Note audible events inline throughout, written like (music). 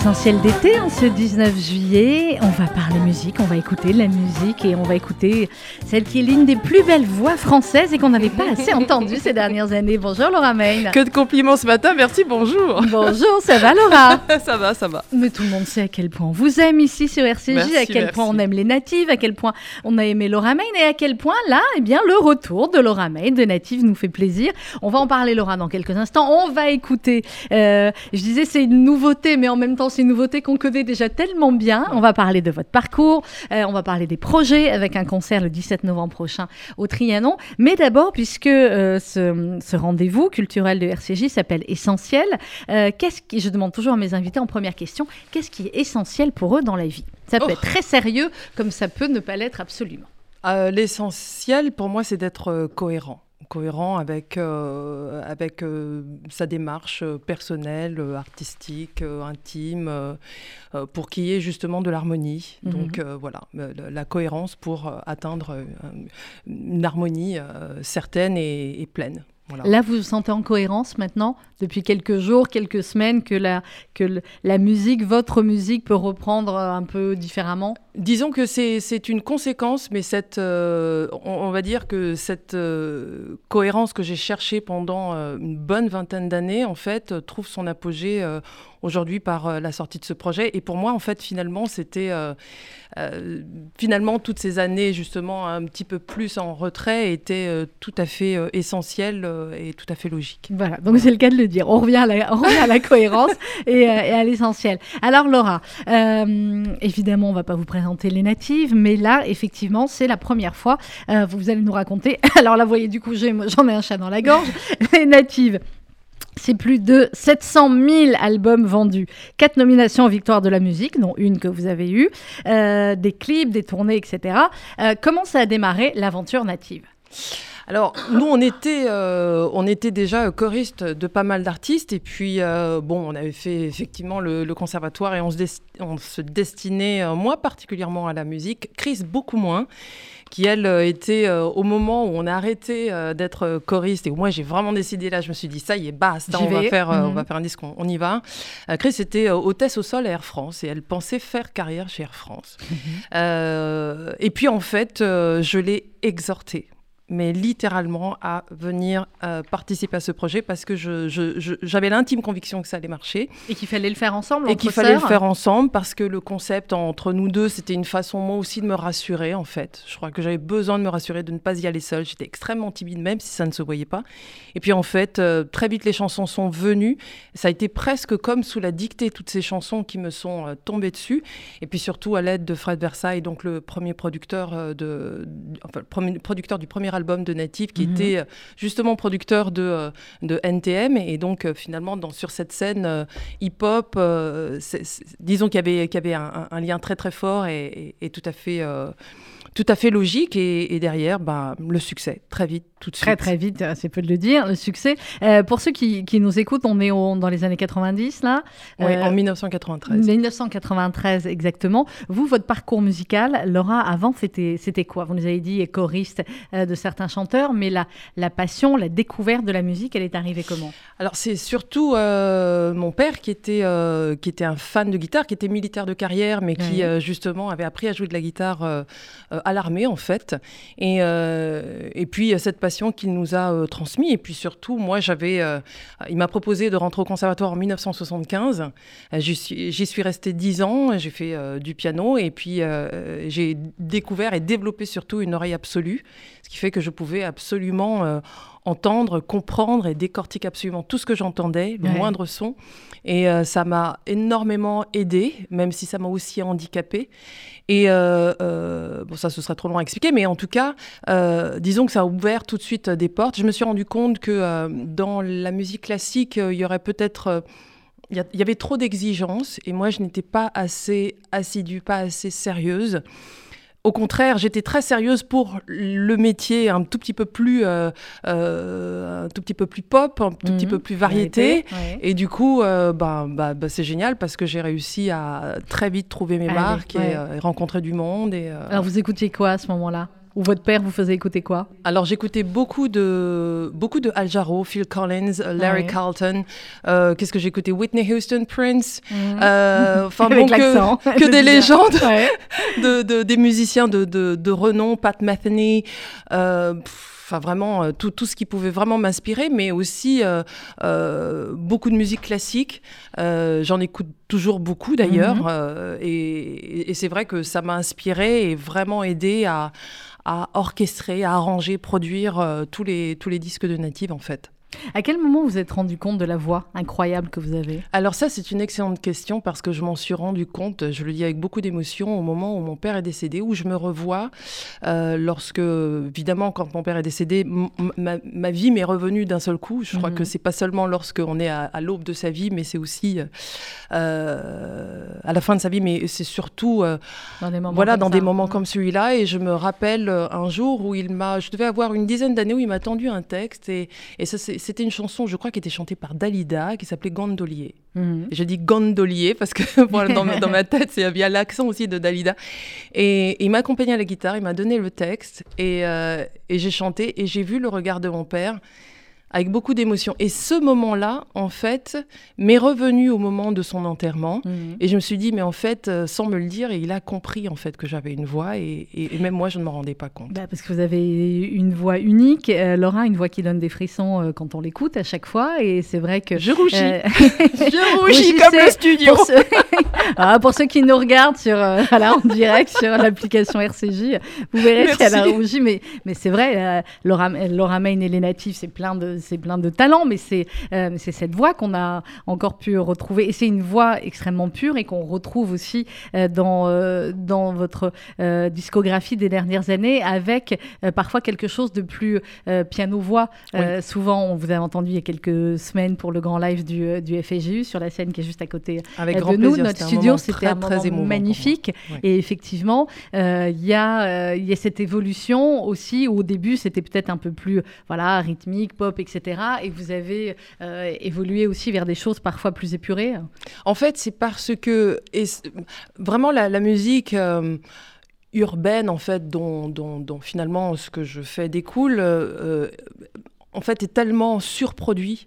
Essentiel d'été en ce 19 juillet. On va parler musique, on va écouter de la musique et on va écouter celle qui est l'une des plus belles voix françaises et qu'on n'avait pas assez entendue ces dernières années. Bonjour Laura Main. Que de compliments ce matin, merci, bonjour. Bonjour, ça va Laura? (laughs) Ça va, ça va. Mais tout le monde sait à quel point on vous aime ici sur RCJ, Merci, à quel merci. point on aime les natives, à quel point on a aimé Laura Main et à quel point là, eh bien, le retour de Laura Main de Native nous fait plaisir. On va en parler Laura dans quelques instants. On va écouter. euh, je disais c'est une nouveauté, mais en même temps c'est une nouveauté qu'on connaît déjà tellement bien. On va parler de votre parcours, euh, on va parler des projets avec un concert le 17 novembre prochain au Trianon. Mais d'abord, puisque euh, ce, ce rendez-vous culturel de RCJ s'appelle Essentiel, euh, qu'est-ce qui, je demande toujours à mes invités en première question, qu'est-ce qui est essentiel pour eux dans la vie? Ça peut Oh. être très sérieux, comme ça peut ne pas l'être absolument. L'essentiel pour moi, c'est d'être cohérent. Cohérent avec, euh, avec euh, sa démarche euh, personnelle, artistique, euh, intime, pour qu'il y ait justement de l'harmonie. Mhm. Donc voilà, la- cohérence pour atteindre une harmonie certaine et, et pleine. Voilà. Là, vous vous sentez en cohérence maintenant, depuis quelques jours, quelques semaines, que la, que la musique, votre musique, peut reprendre euh, un peu différemment? Disons que c'est une conséquence, mais cette, euh, on, on va dire que cette euh, cohérence que j'ai cherchée pendant euh, une bonne vingtaine d'années, en fait, trouve son apogée aujourd'hui par la sortie de ce projet. Et pour moi, en fait, finalement, c'était finalement toutes ces années justement un petit peu plus en retrait étaient tout à fait essentielles euh, et tout à fait logiques. Voilà, donc c'est le cas de le dire. On revient à la, on revient à la cohérence (laughs) et, euh, et à l'essentiel. Alors Laura, euh, évidemment, on va pas vous présenter les natives, mais là, effectivement, c'est la première fois. vous allez nous raconter. (laughs) Alors là, vous voyez, du coup, j'en ai un chat dans la gorge. (laughs) les natives. C'est plus de 700 000 albums vendus, quatre nominations aux Victoires de la musique, dont une que vous avez eue, euh, des clips, des tournées, etc. Euh, comment ça a démarré l'aventure native? Alors, nous, on était, euh, on était déjà choristes de pas mal d'artistes. Et puis, euh, bon, on avait fait effectivement le, le conservatoire et on se, des- on se destinait, euh, moi particulièrement, à la musique. Chris, beaucoup moins. Qui, elle, était au moment où on a arrêté d'être choriste. Et où moi, j'ai vraiment décidé, là, je me suis dit, ça y est, basta, on va, faire, on Mhm. va faire un disque, on, on y va. Chris était hôtesse au sol à Air France et elle pensait faire carrière chez Air France. Euh, et puis en fait, je l'ai exhortée, mais littéralement à venir euh, participer à ce projet parce que je- je- je- j'avais l'intime conviction que ça allait marcher Et qu'il fallait le faire ensemble et qu'il fallait le faire ensemble parce que le concept entre nous deux, c'était une façon moi aussi de me rassurer en fait. Je crois que j'avais besoin de me rassurer, de ne pas y aller seule. J'étais extrêmement timide même si ça ne se voyait pas. Et puis en fait, euh, très vite les chansons sont venues. Ça a été presque comme sous la dictée toutes ces chansons qui me sont euh, tombées dessus. Et puis surtout à l'aide de Fred Versailles, donc le premier producteur de, enfin, le premier producteur du premier album de Native, qui Mhm. était euh, justement producteur de, euh, de NTM. Et donc euh, finalement dans, sur cette scène hip-hop, disons qu'il y avait, qu'il y avait un, un- un lien très très fort et, et- et tout à fait. Euh, tout à fait logique et, et derrière bah, le succès très vite tout de suite Très très vite, euh, c'est peu de le dire, le succès. Euh, pour ceux qui, qui nous écoutent, on est au- dans les années 90 là. Oui, Euh, en 1993 1993 exactement. Vous, votre parcours musical, Laura, avant c'était c'était quoi? Vous nous avez dit choriste euh, de certains chanteurs, mais la, la passion, la découverte de la musique, elle est arrivée comment? Alors c'est surtout euh, mon père qui était, euh, qui était un fan de guitare, qui était militaire de carrière, mais qui Oui. euh, justement avait appris à jouer de la guitare euh, euh, à en fait. Et, euh, et puis cette passion qu'il nous a euh, transmis. Et puis surtout, moi j'avais, euh, il m'a proposé de rentrer au conservatoire en 1975. Euh, J'y suis, j'y suis restée dix ans. J'ai fait du piano et puis j'ai découvert et développé surtout une oreille absolue, ce qui fait que je pouvais absolument entendre, comprendre et décortiquer absolument tout ce que j'entendais, le Ouais. moindre son. Et euh, ça m'a énormément aidé, même si ça m'a aussi handicapé. Et euh, euh, bon, ça, ce serait trop long à expliquer, mais en tout cas, disons que ça a ouvert tout de suite des portes. Je me suis rendu compte que dans la musique classique, il y aurait peut-être il y, a- il y avait trop d'exigences et moi je n'étais pas assez assidue, pas assez sérieuse. Au contraire, j'étais très sérieuse pour le métier un tout petit peu plus, euh, euh, un tout petit peu plus pop, un tout petit Mhm. peu plus variété. Ouais. Et du coup, euh, bah, bah, bah, c'est génial parce que j'ai réussi à très vite trouver mes Allez, marques ouais. et, et rencontrer du monde. Et, Alors vous écoutiez quoi à ce moment-là? Ou votre père vous faisait écouter quoi? Alors j'écoutais beaucoup de beaucoup de Al Jarreau, Phil Collins, euh, Larry Ouais. Carlton. Euh, Qu'est-ce que j'écoutais? Whitney Houston, Prince. Euh, Enfin. (laughs) Avec bon, que, (laughs) des légendes, Ouais. (laughs) de, de- des musiciens de, de, de renom, Pat Metheny. euh, pff, Enfin, vraiment, euh, tout, tout ce qui pouvait vraiment m'inspirer, mais aussi euh, euh, beaucoup de musique classique. J'en écoute toujours beaucoup d'ailleurs. Mhm. et et c'est vrai que ça m'a inspiré et vraiment aidé à, à orchestrer, à arranger, produire tous, les, tous les disques de Native en fait. À quel moment vous êtes rendu compte de la voix incroyable que vous avez? Alors ça, c'est une excellente question parce que je m'en suis rendu compte, je le dis avec beaucoup d'émotion, au moment où mon père est décédé, où je me revois, euh, lorsque, évidemment, quand mon père est décédé, ma, ma vie m'est revenue d'un seul coup. Je crois Mhm. que c'est pas seulement lorsqu'on est à, à l'aube de sa vie, mais c'est aussi euh, à la fin de sa vie, mais c'est surtout euh, dans des moments voilà, comme dans ça des moments comme celui-là. Et je me rappelle euh, un jour où il m'a, je devais avoir une dizaine d'années où il m'a tendu un texte et, et ça, c'est- c'était une chanson, je crois, qui était chantée par Dalida, qui s'appelait Gondolier. Et Je dis gondolier parce que (laughs) voilà, dans, ma- dans ma tête, il y a l'accent aussi de Dalida. Et il m'a accompagné à la guitare, il m'a donné le texte et, euh, et j'ai chanté et j'ai vu le regard de mon père avec beaucoup d'émotion. Et ce moment-là, en fait, m'est revenu au moment de son enterrement. Mhm. Et je me suis dit, mais en fait, euh, sans me le dire, il a compris en fait que j'avais une voix et, et- et même moi, je ne m'en rendais pas compte. Bah, parce que vous avez une voix unique, euh, Laura, une voix qui donne des frissons euh, quand on l'écoute à chaque fois, et c'est vrai que. Je rougis, euh, (laughs) je (laughs) rougis comme le studio. pour, ceux... (laughs) Ah, pour ceux qui nous regardent sur, voilà, en direct sur l'application RCJ, vous verrez qu'elle a rougi. Mais, mais c'est vrai, Laura, Laura Main et les natifs, c'est plein de, c'est plein de talent, mais c'est euh, c'est cette voix qu'on a encore pu retrouver. Et c'est une voix extrêmement pure et qu'on retrouve aussi euh, dans, euh, dans votre discographie des dernières années avec parfois quelque chose de plus piano-voix. Souvent, on vous a entendu il y a quelques semaines pour le grand live du, du FGU sur la scène qui est juste à côté Avec euh, grand de nous. plaisir. Notre C'était un studio, moment c'était très, un très moment magnifique. Et effectivement, il y, a, il y a cette évolution aussi. où Au début, c'était peut-être un peu plus voilà, rythmique, pop, etc. Et vous avez euh, évolué aussi vers des choses parfois plus épurées. En fait, c'est parce que vraiment la, musique euh, urbaine, en fait, dont, dont- finalement ce que je fais découle, euh, en fait, est tellement surproduit.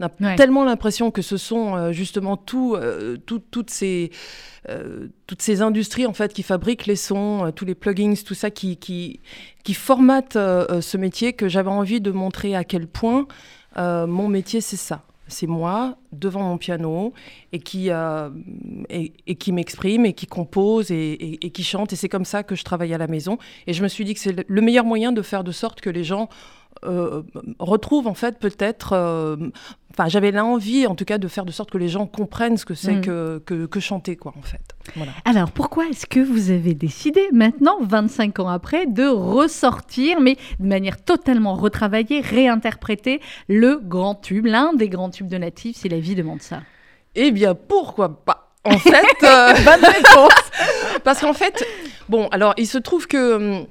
On a Ouais. tellement l'impression que ce sont euh, justement tout, euh, tout- toutes ces euh, toutes ces industries en fait qui fabriquent les sons, tous les plugins, tout ça qui qui, qui formatent ce métier que j'avais envie de montrer à quel point mon métier c'est ça. C'est moi devant mon piano et qui, euh, et, et qui m'exprime et qui compose et, et- et qui chante. Et c'est comme ça que je travaille à la maison. Et je me suis dit que c'est le meilleur moyen de faire de sorte que les gens euh, retrouvent en fait peut-être... euh, Enfin, j'avais l'envie en tout cas de faire de sorte que les gens comprennent ce que c'est Mm. que, que, que chanter, quoi, en fait. Voilà. Alors, pourquoi est-ce que vous avez décidé maintenant, 25 ans après, de ressortir, mais de manière totalement retravaillée, réinterpréter le grand tube, l'un des grands tubes de Natif, si la vie demande ça Eh bien, pourquoi pas? En (laughs) fait, euh, Bonne réponse (laughs) parce qu'en fait, bon, alors il se trouve que hum,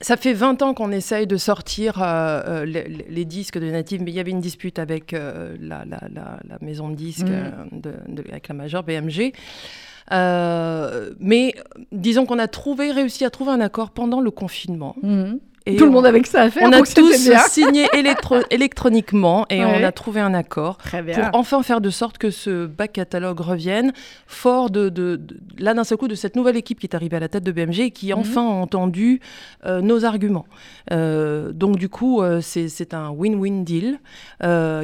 ça fait 20 ans qu'on essaye de sortir euh, euh, les, disques de Native, mais il y avait une dispute avec euh, la, la- la- la maison de disques, de- de- avec la majeure BMG. Euh, mais disons qu'on a trouvé, réussi à trouver un accord pendant le confinement. Mhm. Et Tout le on- monde avec ça à faire, On a tous signé électro- (laughs) électroniquement et Ouais. on a trouvé un accord pour enfin faire de sorte que ce back catalogue revienne fort de, de- de- là d'un seul coup de cette nouvelle équipe qui est arrivée à la tête de BMG et qui Mhm. enfin a entendu euh, nos arguments. Euh, donc du coup euh, c'est un win-win deal,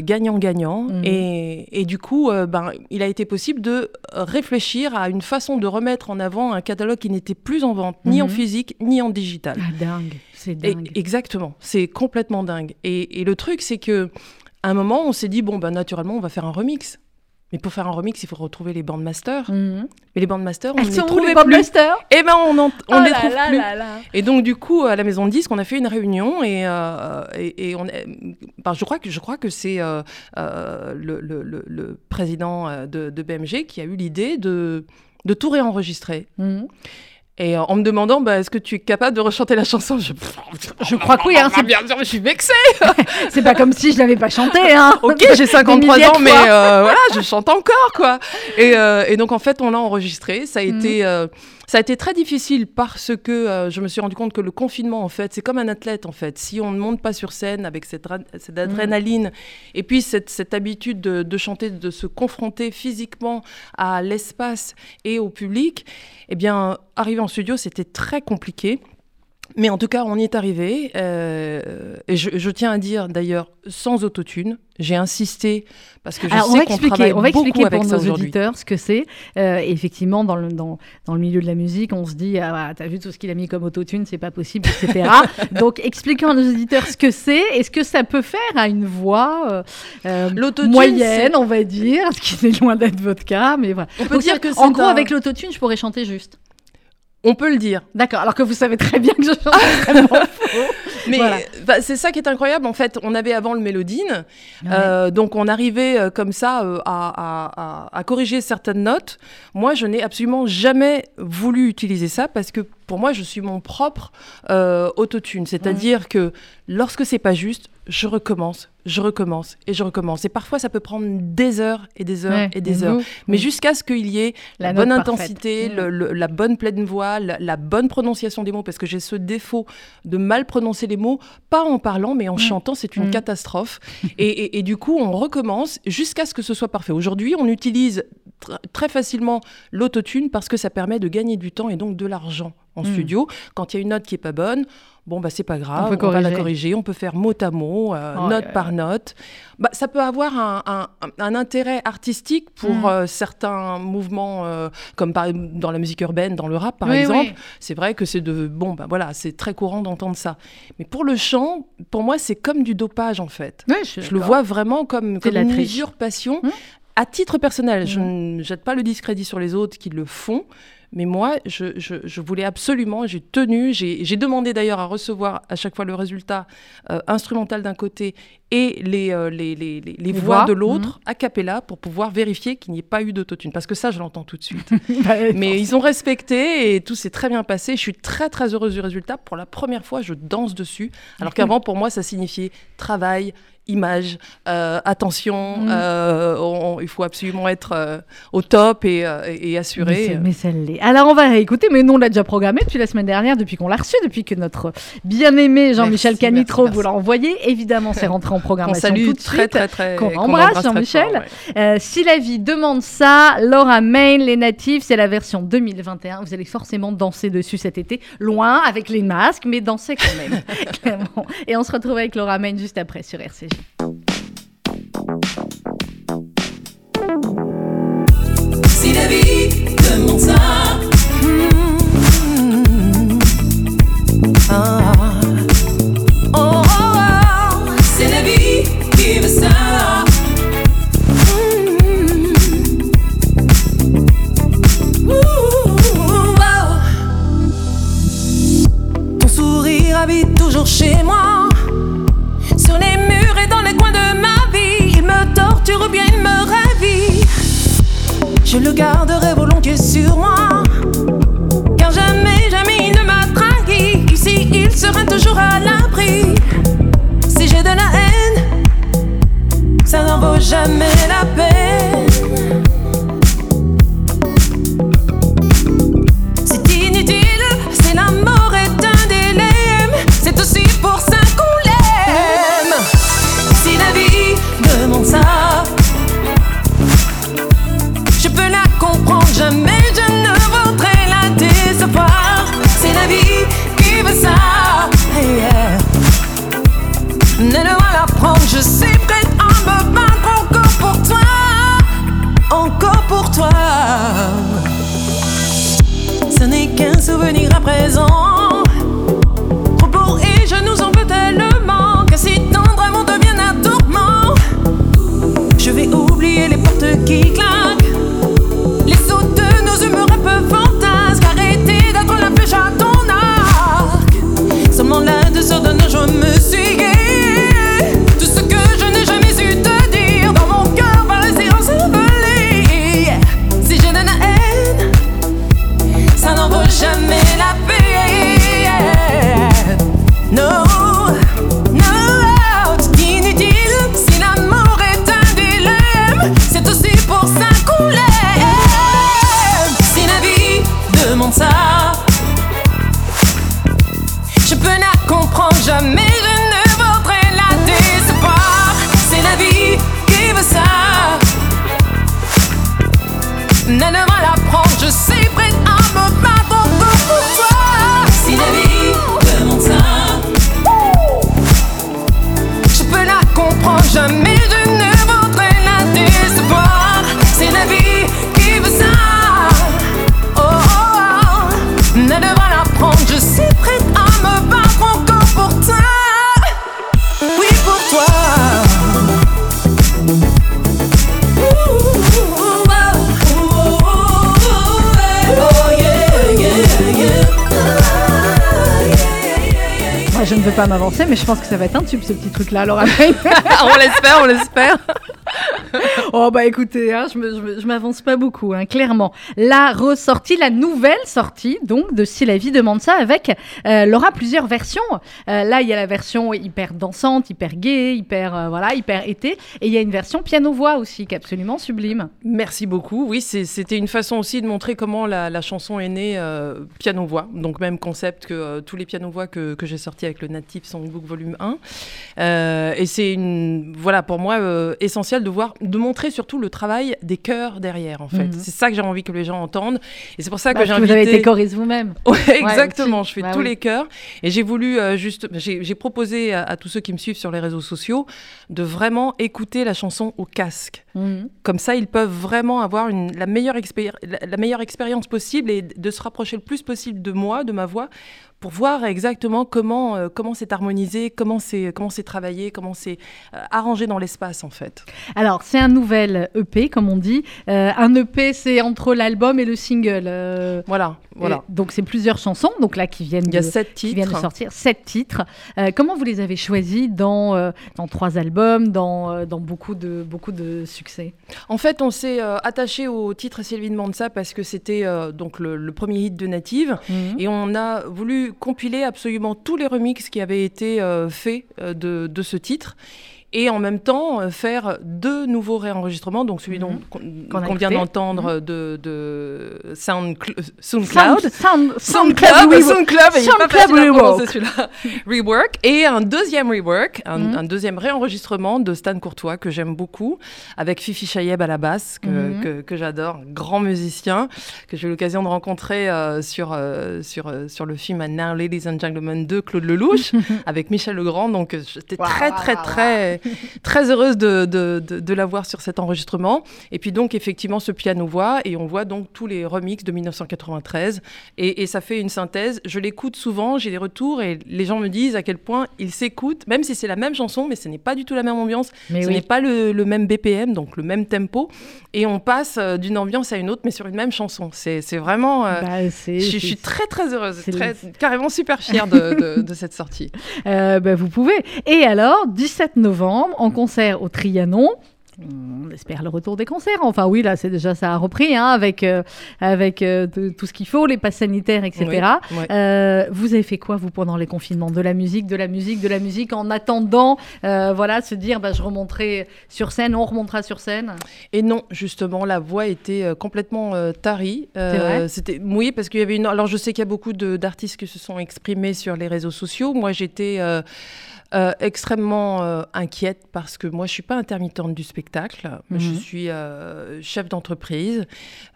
gagnant-gagnant Mhm. et, et du coup ben, il a été possible de réfléchir à une façon de remettre en avant un catalogue qui n'était plus en vente ni en Mhm. physique ni en digital. Ah, dingue, c'est Et- dingue. exactement, c'est complètement dingue. Et, et le truc, c'est que à un moment, on s'est dit bon, ben naturellement, on va faire un remix. Mais pour faire un remix, il faut retrouver les bandmasters. Mhm. Mais les bandmasters, on Elles les sont trouvait les plus. Eh ben, on, en- on Oh les là trouve là plus. là. Et donc, du coup, à la maison de disques, on a fait une réunion et, euh, et, et on, est- ben, je crois que je crois que c'est euh, euh, le, le- le- le président de, de BMG qui a eu l'idée de de tout réenregistrer. Mhm. Et euh, en me demandant, bah, est-ce que tu es capable de rechanter la chanson? Je, je crois que oui. Hein, c'est bien sûr, je suis vexée. (laughs) c'est pas comme si je l'avais pas chanté. Hein. (laughs) ok, j'ai 53 ans, mais euh, voilà, je chante encore, quoi. Et, euh, et, donc, en fait, on l'a enregistré. Ça a mhm. été ça a été très difficile parce que euh, je me suis rendu compte que le confinement, en fait, c'est comme un athlète, en fait. Si on ne monte pas sur scène avec cette, cette adrénaline et puis cette, cette habitude de, de, chanter, de se confronter physiquement à l'espace et au public, eh bien, arriver en studio, c'était très compliqué. Mais en tout cas, on y est arrivé. Euh, et je, tiens à dire d'ailleurs, sans autotune, j'ai insisté parce que je Alors, sais qu'on travaille on va expliquer pour nos auditeurs ce que c'est. Euh, effectivement, dans le, dans, dans, le milieu de la musique, on se dit ah, t'as vu tout ce qu'il a mis comme autotune, c'est pas possible, etc. (laughs) Donc, expliquons à nos auditeurs ce que c'est et ce que ça peut faire à une voix euh, moyenne, on va dire, (laughs) ce qui est loin d'être votre cas, mais voilà. On peut dire que en gros, avec l'autotune, je pourrais chanter juste. On peut le dire. D'accord, alors que vous savez très bien que je chante (laughs) vraiment faux. Mais bah, c'est ça qui est incroyable. En fait, on avait avant le mélodine, euh, donc on arrivait euh, comme ça euh, à, à, corriger certaines notes. Moi, je n'ai absolument jamais voulu utiliser ça parce que pour moi, je suis mon propre autotune. C'est-à-dire que lorsque c'est pas juste, je recommence, je recommence et je recommence. Et parfois, ça peut prendre des heures et des heures et des heures. Mais jusqu'à ce qu'il y ait la, bonne intensité, la bonne pleine voix, la, bonne prononciation des mots, parce que j'ai ce défaut de mal prononcer les mots, pas en parlant, mais en chantant, c'est une catastrophe. et, et, du coup, on recommence jusqu'à ce que ce soit parfait. Aujourd'hui, on utilise très facilement l'autotune parce que ça permet de gagner du temps et donc de l'argent en studio. Quand il y a une note qui est pas bonne, bon bah c'est pas grave, on, va la corriger, on peut faire mot à mot, euh, oh, note par note. Bah, ça peut avoir un, un, intérêt artistique pour hmm. euh, certains mouvements, euh, comme par, dans la musique urbaine, dans le rap par exemple. C'est vrai que c'est de bon bah voilà, c'est très courant d'entendre ça. Mais pour le chant, pour moi c'est comme du dopage en fait. je, le vois vraiment comme, comme une usurpation. Hmm à titre personnel, je mhm. ne jette pas le discrédit sur les autres qui le font, mais moi, je, voulais absolument, j'ai tenu, j'ai demandé d'ailleurs à recevoir à chaque fois le résultat euh, instrumental d'un côté et les, euh, les, les, les, voix, de l'autre, mhm. a cappella, pour pouvoir vérifier qu'il n'y ait pas eu d'autotune. Parce que ça, je l'entends tout de suite. (laughs) Bah, mais ils ont respecté et tout s'est très bien passé. Je suis très, très heureuse du résultat. Pour la première fois, je danse dessus. Alors qu'avant, pour moi, ça signifiait travail, image, euh, attention, mm. euh, il faut absolument être euh, au top et, et assuré. Mais, ça l'est. Alors on va réécouter, mais nous on l'a déjà programmé depuis la semaine dernière, depuis qu'on l'a reçu, depuis que notre bien-aimé Jean-Michel Canitro vous l'a envoyé. Évidemment, c'est rentré en programmation tout de suite. Très, très, qu'on embrasse, Jean-Michel. si la vie demande ça, Laura Main, les natifs, c'est la version 2021. Vous allez forcément danser dessus cet été, loin, avec les masques, mais danser quand même, (laughs) clairement. Et on se retrouve avec Laura Main juste après sur RCG. Si la vie demande ça, oh, sourire habite toujours chez moi. Je le garderai volontiers sur moi. Car jamais, jamais il ne m'a trahi. Ici, il sera toujours à l'abri. Si j'ai de la haine, ça n'en vaut jamais la peine. Jamais Ne va la prendre, je suis je ne veux pas m'avancer, mais je pense que ça va être un tube ce petit truc-là, Laura (laughs) on l'espère, on l'espère. (laughs) oh bah écoutez, hein, je m'avance pas beaucoup, hein, clairement. La ressortie, la nouvelle sortie, donc de Si la vie demande ça, avec euh, Laura plusieurs versions. Euh, là, il y a la version hyper dansante, hyper gay, hyper euh, voilà, hyper été, et il y a une version piano-voix aussi, qui est absolument sublime. Merci beaucoup. Oui, c'était une façon aussi de montrer comment la, chanson est née euh, piano-voix. Donc, même concept que tous les piano-voix que, que j'ai sortis avec le Native Songbook Volume 1. Euh, et c'est une, voilà, pour moi, essentiel de voir, de montrer surtout le travail des chœurs derrière, en fait. Mhm. C'est ça que j'ai envie que les gens entendent. Et c'est pour ça que Parce j'ai invité. vous avez été choriste vous-même. (laughs) Ouais, exactement. Je fais Bah tous oui. les chœurs. Et j'ai voulu euh, juste, j'ai j'ai proposé à, à tous ceux qui me suivent sur les réseaux sociaux de vraiment écouter la chanson au casque. Mhm. Comme ça, ils peuvent vraiment avoir une, la, meilleure la meilleure expérience possible et de se rapprocher le plus possible de moi, de ma voix, pour voir exactement comment euh, comment c'est harmonisé, comment c'est comment c'est travaillé, comment c'est euh, arrangé dans l'espace en fait. Alors, c'est un nouvel EP, comme on dit. Euh, un EP, c'est entre l'album et le single. Voilà, voilà. et donc, c'est plusieurs chansons, donc là, qui viennent Il y a de, sept qui viennent de titres. sortir, sept titres. Comment vous les avez choisis dans, dans trois albums, dans, dans beaucoup, de, beaucoup de succès? En fait, on s'est attaché au titre Sylvie demande ça parce que c'était donc le, le premier hit de Native. Et on a voulu compiler absolument tous les remixes qui avaient été euh, faits euh, de, de ce titre. Et en même temps, euh, faire deux nouveaux réenregistrements, donc celui dont- qu'on Qu'on vient d'entendre de, de Sound, SoundCloud. Sound, sound, SoundCloud. SoundCloud, celui-là. (laughs) Rework. Et un deuxième rework, un, Mhm. un deuxième réenregistrement de Stan Courtois que j'aime beaucoup, avec Fifi Chayeb à la basse, que, Mhm. que, que j'adore, grand musicien, que j'ai eu l'occasion de rencontrer euh, sur, euh, sur, euh, sur le film And Now Ladies and Gentlemen de Claude Lelouch, (laughs) avec Michel Legrand. Donc euh, j'étais très, très, très, (laughs) très heureuse de, de, de, de l'avoir sur cet enregistrement. Et puis donc, effectivement, ce piano-voix, et on voit donc tous les remixes de 1993. Et, et ça fait une synthèse. Je l'écoute souvent, j'ai des retours, et les gens me disent à quel point ils s'écoutent, même si c'est la même chanson, mais ce n'est pas du tout la même ambiance, Mais ce oui. n'est pas le, le même BPM, donc le même tempo. Et on passe euh, d'une ambiance à une autre, mais sur une même chanson. C'est vraiment... euh, Bah, je, suis très très heureuse, très, carrément super fière de, de- de cette sortie. (laughs) Euh, bah, vous pouvez. Et alors, 17 novembre, en concert au Trianon. On espère le retour des concerts. Enfin, oui, là, c'est déjà ça a repris, hein, avec, euh, avec euh, de- tout ce qu'il faut, les passes sanitaires, etc. Oui. Euh, vous avez fait quoi, vous, pendant les confinements? De la musique, de la musique, de la musique, en attendant, voilà, se dire, bah, je remonterai sur scène, on remontera sur scène? Et non, justement, la voix était complètement tarie. C'était oui, parce qu'il y avait une. Alors, je sais qu'il y a beaucoup d'artistes qui se sont exprimés sur les réseaux sociaux. Moi, j'étais euh, extrêmement euh, inquiète parce que moi, je suis pas intermittente du spectacle. Mhm. Je suis euh, chef d'entreprise.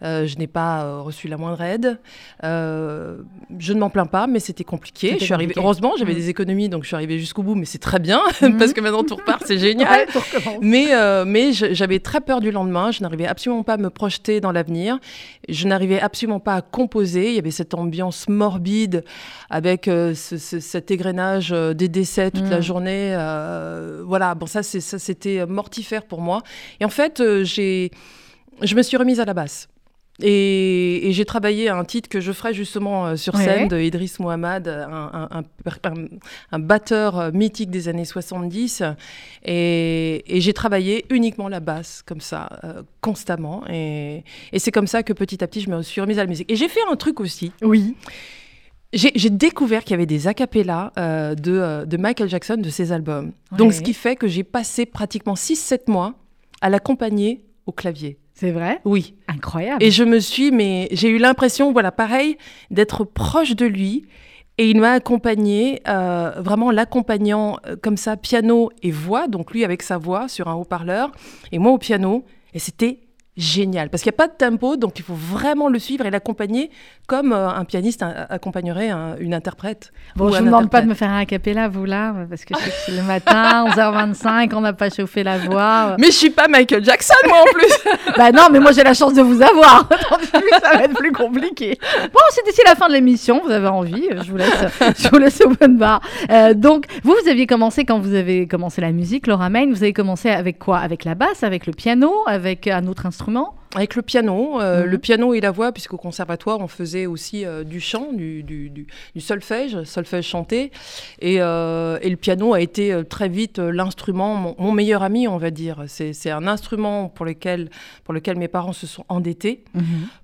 Je n'ai pas reçu la moindre aide. Je ne m'en plains pas, mais c'était compliqué. Je suis arrivée. compliqué. Heureusement, j'avais Mhm. des économies, donc je suis arrivée jusqu'au bout. Mais c'est très bien Mhm. (laughs) parce que maintenant tout repart, c'est génial. Ouais. Mais, mais j'avais très peur du lendemain. Je n'arrivais absolument pas à me projeter dans l'avenir. Je n'arrivais absolument pas à composer. Il y avait cette ambiance morbide avec ce- ce- cet égrenage des décès toute la Mm. Journée. euh, voilà, bon, ça, c'était mortifère pour moi. Et en fait, euh, j'ai, je me suis remise à la basse. Et, et j'ai travaillé un titre que je ferai justement euh, sur Ouais. scène de Idriss Mohamed, un, un- un- un- un batteur euh, mythique des années 70. Et, et j'ai travaillé uniquement la basse, comme ça, euh, constamment. Et, et c'est comme ça que petit à petit, je me suis remise à la musique. Et j'ai fait un truc aussi. Oui. J'ai découvert qu'il y avait des acapellas euh, de, euh, de Michael Jackson, de ses albums. Donc, ce qui fait que j'ai passé pratiquement 6-7 mois à l'accompagner au clavier. C'est vrai? Oui. Incroyable. Et je me suis, mais j'ai eu l'impression, voilà, pareil, d'être proche de lui Et il m'a accompagné, euh, vraiment l'accompagnant comme ça, piano et voix, donc lui avec sa voix sur un haut-parleur, et moi au piano. Et c'était génial, parce qu'il n'y a pas de tempo, donc il faut vraiment le suivre et l'accompagner comme euh, un pianiste accompagnerait un- une interprète. Bon, je un vous demande pas de me faire un capella, vous là, parce que je sais que c'est le matin, (laughs) 11h25, on n'a pas chauffé la voix. Mais je suis pas Michael Jackson, moi en plus (laughs) bah non, mais moi j'ai la chance de vous avoir. (laughs) Ça va être plus compliqué. Bon, c'est d'ici la fin de l'émission. Vous avez envie Je vous laisse, je vous laisse open bar. Euh, donc, vous, vous aviez commencé quand vous avez commencé la musique, Laura Main. Vous avez commencé avec quoi? Avec la basse, avec le piano, avec un autre instrument? Avec le piano, euh, Mhm. le piano et la voix, puisqu'au conservatoire, on faisait aussi euh, du chant, du, du, du- du solfège, solfège chanté. Et, euh, et le piano a été très vite l'instrument, mon, mon meilleur ami, on va dire. C'est un instrument pour lequel, pour lequel mes parents se sont endettés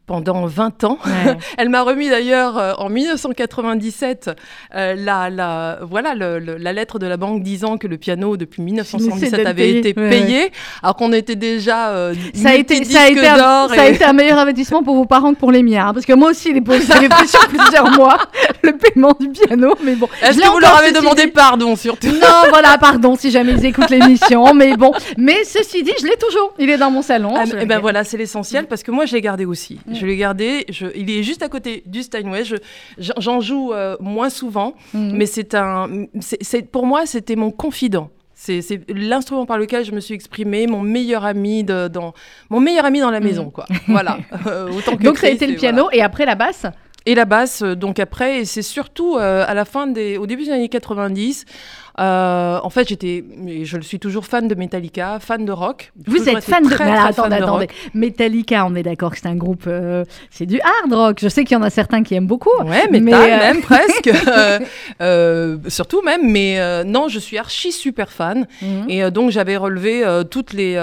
pendant 20 ans. Ouais. (laughs) Elle m'a remis d'ailleurs euh, en 1997 euh, la, la, voilà, le- le- la lettre de la banque disant que le piano, depuis 1977, d'être avait payé. été Ouais, payé, alors qu'on était déjà euh, Ça a, été, ça, a été un, ça a et- été un meilleur investissement pour vos parents que pour les miens. hein, parce que moi aussi, les j'avais pris sur plusieurs (laughs) mois le paiement du piano. Mais bon, Est-ce que vous leur avez demandé dit. pardon surtout? Non, voilà, pardon si jamais ils écoutent l'émission. Mais bon, mais ceci dit, je l'ai toujours. Il est dans mon salon. Ah, je eh ben voilà, c'est l'essentiel parce que moi je l'ai gardé aussi. Je l'ai gardé. Je, il est juste à côté du Steinway. Je- j'en- joue euh, moins souvent, Mhm. mais c'est un. c'est- c'est- pour moi, c'était mon confident. C'est l'instrument par lequel je me suis exprimée, mon meilleur ami de, dans mon meilleur ami dans la Mhm. maison, quoi. (laughs) Voilà. Euh, autant que Donc ça a été le voilà. piano et après la basse? Et la basse, euh, donc après, et c'est surtout euh, à la fin des, au début des années 90. Euh, en fait, j'étais, mais je le suis toujours fan de Metallica, fan de rock. Vous êtes fan de. très, Mais alors, très fan attendez, de attendez. rock. Metallica, on est d'accord que c'est un groupe. euh, c'est du hard rock. Je sais qu'il y en a certains qui aiment beaucoup. Ouais, Mais, métal euh, même (laughs) presque, surtout même. Mais non, je suis archi super fan. Mhm. Et donc j'avais relevé toutes les,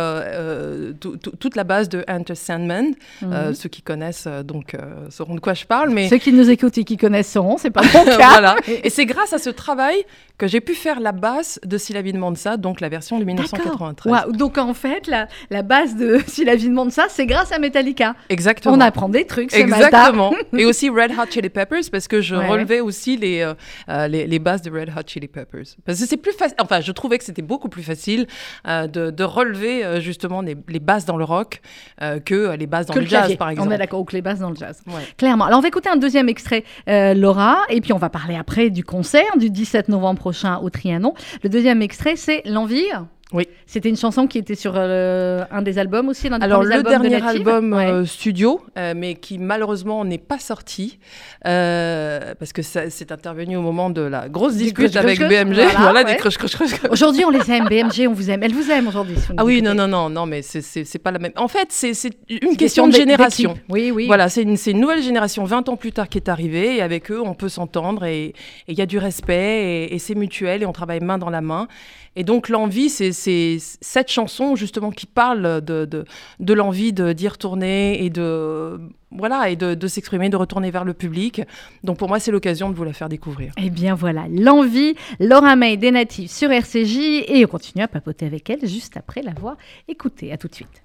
toute la base de Enter Sandman. Mhm. ceux qui connaissent donc sauront de quoi je parle. Mais Ceux qui nous écoutent et qui connaissent sauront, c'est pas (laughs) mon cas. voilà. Et c'est grâce à ce travail que j'ai pu faire la basse de Syllabi de Mansa, donc la version de 1993. Waouh, Donc en fait, la, la base de (laughs) Si la vie demande ça, c'est grâce à Metallica. Exactement. On apprend des trucs. Exactement. (laughs) Et aussi Red Hot Chili Peppers, parce que je Ouais. relevais aussi les, euh, euh, les, les bases de Red Hot Chili Peppers. Parce que c'est plus facile, enfin, je trouvais que c'était beaucoup plus facile euh, de, de relever euh, justement les, les bases dans le rock que les bases dans que le, le jazz, par On exemple. est d'accord, ou que les basses dans le jazz. Ouais. Clairement. Alors, on va écouter un deuxième extrait, Laura, et puis on va parler après du concert du 17 novembre prochain au Le deuxième extrait, c'est L'Envie. Oui. C'était une chanson qui était sur euh, un des albums aussi, l'un Alors le albums de dernier Native. album Ouais. euh, studio, euh, mais qui malheureusement n'est pas sorti euh, parce que ça- c'est intervenu au moment de la grosse dispute avec crush, BMG, voilà, voilà, ouais. des crush, crush. Aujourd'hui, on les aime, BMG, on vous aime. Elle vous aime aujourd'hui. si Ah oui, non, non, non, non, mais c'est- c'est c'est pas la même. En fait, c'est c'est une question de génération. Oui, oui. Voilà, c'est une, c'est une nouvelle génération, 20 ans plus tard, qui est arrivée, et avec eux, on peut s'entendre, et et il y a du respect, et, et c'est mutuel, et on travaille main dans la main. Et donc, l'envie, c'est c'est cette chanson, justement, qui parle de, de, de l'envie d'y retourner, et de, voilà, et de, s'exprimer, de retourner vers le public. Donc, pour moi, c'est l'occasion de vous la faire découvrir. Eh bien voilà, l'envie, Laura May des Natives sur RCJ et on continue à papoter avec elle juste après l'avoir écoutée. À tout de suite.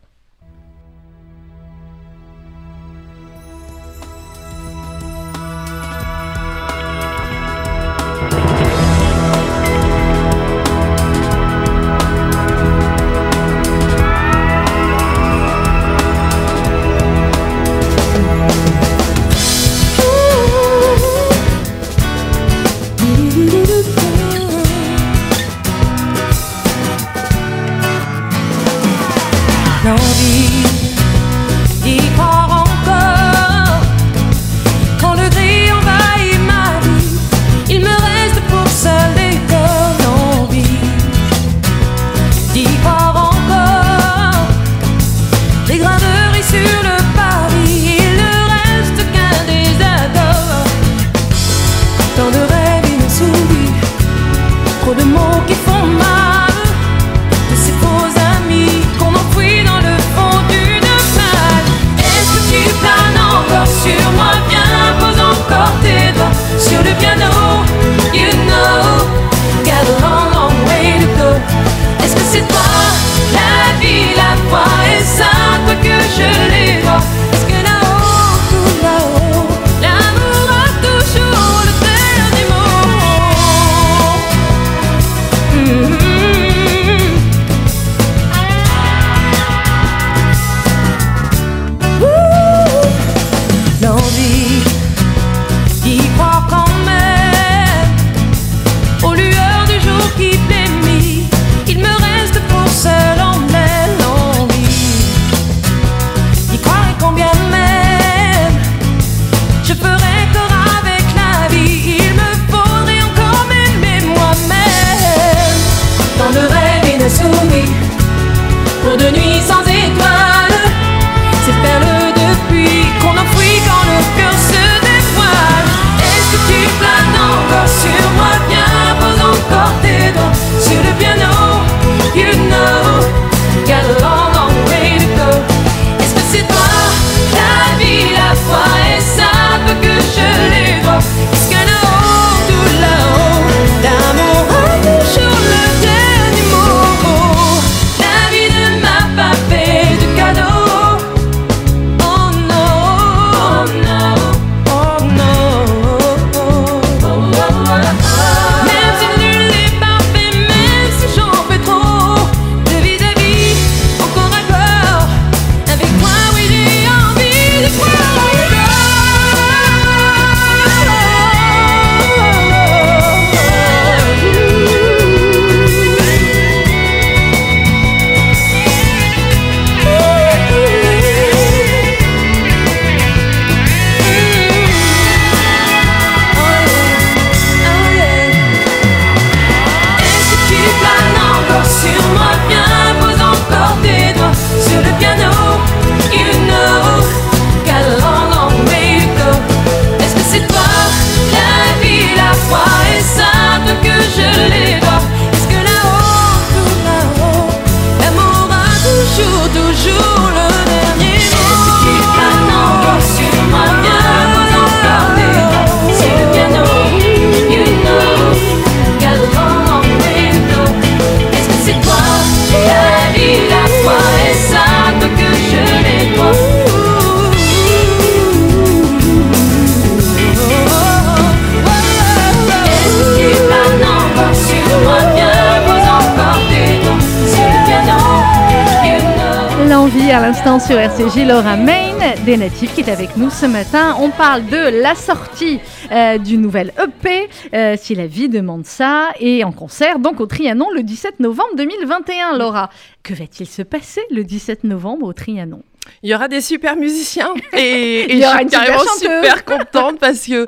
Sur RCJ, Laura Main, des natifs qui est avec nous ce matin. On parle de la sortie euh, du nouvel EP, euh, si la vie demande ça, et en concert donc au Trianon le 17 novembre 2021. Laura, que va-t-il se passer le 17 novembre au Trianon? Il y aura des super musiciens et, (laughs) et Il y aura je suis super carrément chanteuse. super contente parce que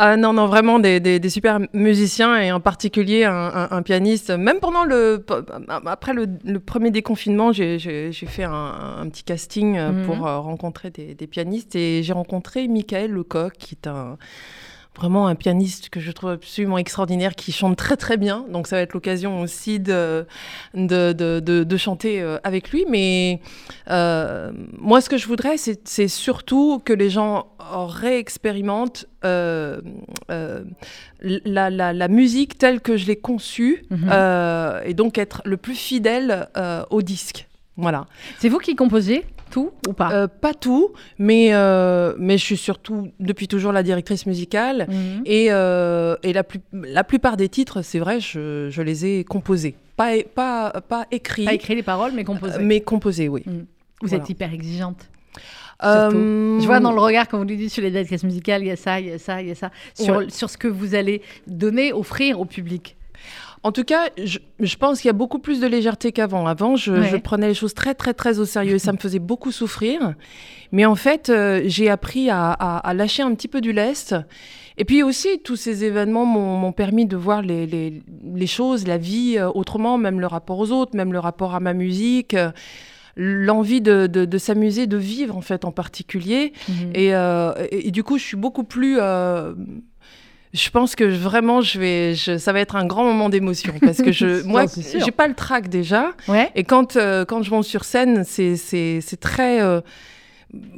ah non non vraiment des, des- des super musiciens et en particulier un, un- un pianiste. Même pendant le après le, le premier déconfinement, j'ai fait un, un petit casting euh, Mhm. pour euh, rencontrer des, des pianistes et j'ai rencontré Michael Lecoq qui est un vraiment un pianiste que je trouve absolument extraordinaire, qui chante très très bien. Donc ça va être l'occasion aussi de, de, de, de- de chanter euh, avec lui. Mais euh, moi, ce que je voudrais, c'est surtout que les gens réexpérimentent euh, euh, la, la, la musique telle que je l'ai conçue Mhm. euh, et donc être le plus fidèle au disque. Voilà. C'est vous qui composez tout ou pas? Euh, pas tout, mais, euh, mais je suis surtout depuis toujours la directrice musicale. Mhm. Et, euh, et la, plus, la plupart des titres, c'est vrai, je, je les ai composés. Pas, pas, pas écrits, Pas écrit les paroles, mais composé. mais composés, oui. Vous voilà. êtes hyper exigeante. Euh, Je vois dans le regard quand vous lui dites sur les directrices musicales, il y a ça, il y a ça, il y a ça. Sur, Ouais. sur ce que vous allez donner, offrir au public. En tout cas, je, je pense qu'il y a beaucoup plus de légèreté qu'avant. Avant, je, Ouais. je prenais les choses très, très, très au sérieux et ça me faisait beaucoup souffrir. Mais en fait, euh, j'ai appris à, à- à lâcher un petit peu du lest. Et puis aussi, tous ces événements m'ont permis de voir les, les- les choses, la vie euh, autrement, même le rapport aux autres, même le rapport à ma musique, euh, l'envie de, de- de s'amuser, de vivre en fait en particulier. Mhm. Et, euh, et- et du coup, je suis beaucoup plus. euh, je pense que vraiment, je vais, je- ça va être un grand moment d'émotion (laughs) parce que je, moi, j'ai pas le trac déjà. Ouais. Et quand, euh, quand je monte sur scène, c'est, c'est, c'est très, euh,